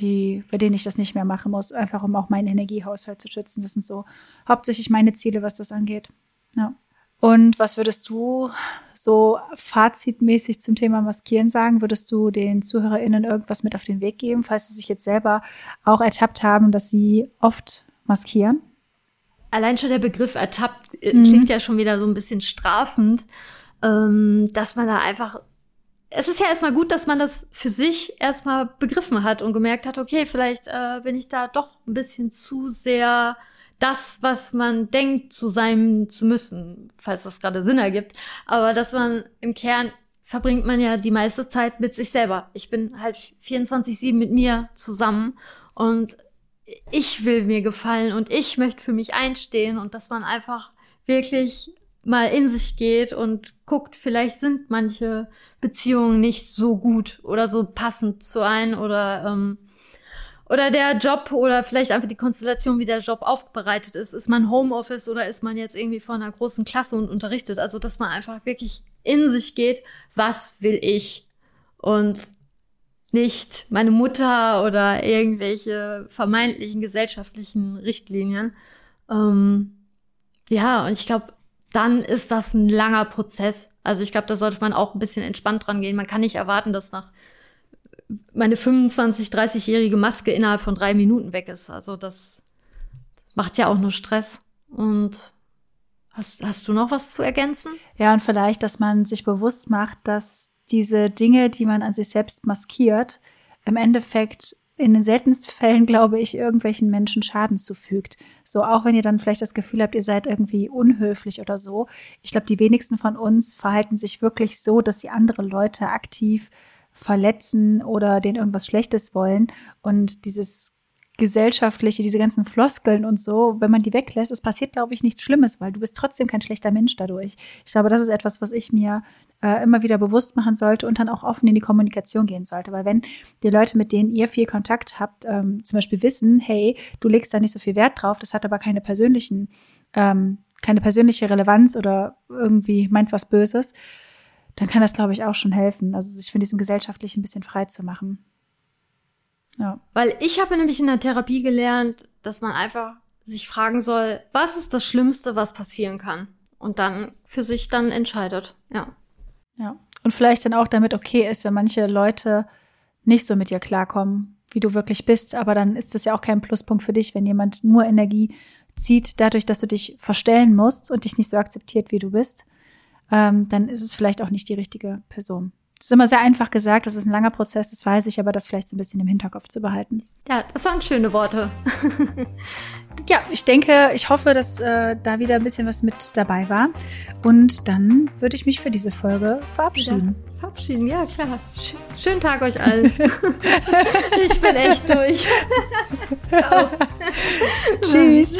die, bei denen ich das nicht mehr machen muss, einfach um auch meinen Energiehaushalt zu schützen. Das sind so hauptsächlich meine Ziele, was das angeht. Ja. Und was würdest du so fazitmäßig zum Thema Maskieren sagen? Würdest du den ZuhörerInnen irgendwas mit auf den Weg geben, falls sie sich jetzt selber auch ertappt haben, dass sie oft maskieren? Allein schon der Begriff ertappt äh, mhm. klingt ja schon wieder so ein bisschen strafend, ähm, dass man da einfach es ist ja erstmal gut, dass man das für sich erstmal begriffen hat und gemerkt hat, okay, vielleicht äh, bin ich da doch ein bisschen zu sehr das, was man denkt, zu sein zu müssen, falls das gerade Sinn ergibt. Aber dass man im Kern verbringt man ja die meiste Zeit mit sich selber. Ich bin halt 24-7 mit mir zusammen und ich will mir gefallen und ich möchte für mich einstehen und dass man einfach wirklich mal in sich geht und guckt, vielleicht sind manche Beziehungen nicht so gut oder so passend zu ein oder ähm, oder der Job oder vielleicht einfach die Konstellation, wie der Job aufbereitet ist. Ist man Homeoffice oder ist man jetzt irgendwie vor einer großen Klasse und unterrichtet? Also, dass man einfach wirklich in sich geht, was will ich? Und nicht meine Mutter oder irgendwelche vermeintlichen gesellschaftlichen Richtlinien. Ähm, ja, und ich glaube, dann ist das ein langer Prozess. Also ich glaube, da sollte man auch ein bisschen entspannt dran gehen. Man kann nicht erwarten, dass nach meine 25, 30-jährige Maske innerhalb von drei Minuten weg ist. Also das macht ja auch nur Stress. Und hast, hast du noch was zu ergänzen? Ja, und vielleicht, dass man sich bewusst macht, dass diese Dinge, die man an sich selbst maskiert, im Endeffekt in den seltensten Fällen, glaube ich, irgendwelchen Menschen Schaden zufügt. So, auch wenn ihr dann vielleicht das Gefühl habt, ihr seid irgendwie unhöflich oder so. Ich glaube, die wenigsten von uns verhalten sich wirklich so, dass sie andere Leute aktiv verletzen oder denen irgendwas Schlechtes wollen. Und dieses gesellschaftliche, diese ganzen Floskeln und so, wenn man die weglässt, es passiert, glaube ich, nichts Schlimmes, weil du bist trotzdem kein schlechter Mensch dadurch. Ich glaube, das ist etwas, was ich mir äh, immer wieder bewusst machen sollte und dann auch offen in die Kommunikation gehen sollte. Weil wenn die Leute, mit denen ihr viel Kontakt habt, ähm, zum Beispiel wissen, hey, du legst da nicht so viel Wert drauf, das hat aber keine persönlichen, ähm, keine persönliche Relevanz oder irgendwie meint was Böses, dann kann das, glaube ich, auch schon helfen, also sich von diesem Gesellschaftlichen ein bisschen frei zu machen. Ja. Weil ich habe nämlich in der Therapie gelernt, dass man einfach sich fragen soll, was ist das Schlimmste, was passieren kann? Und dann für sich dann entscheidet. Ja. Ja. Und vielleicht dann auch damit okay ist, wenn manche Leute nicht so mit dir klarkommen, wie du wirklich bist. Aber dann ist das ja auch kein Pluspunkt für dich, wenn jemand nur Energie zieht, dadurch, dass du dich verstellen musst und dich nicht so akzeptiert, wie du bist. Ähm, dann ist es vielleicht auch nicht die richtige Person. Das ist immer sehr einfach gesagt, das ist ein langer Prozess, das weiß ich, aber das vielleicht so ein bisschen im Hinterkopf zu behalten. Ja, das waren schöne Worte. ja, ich denke, ich hoffe, dass äh, da wieder ein bisschen was mit dabei war. Und dann würde ich mich für diese Folge verabschieden. Ja, verabschieden, ja klar. Sch schönen Tag euch allen. ich bin echt durch. Ciao. Tschüss.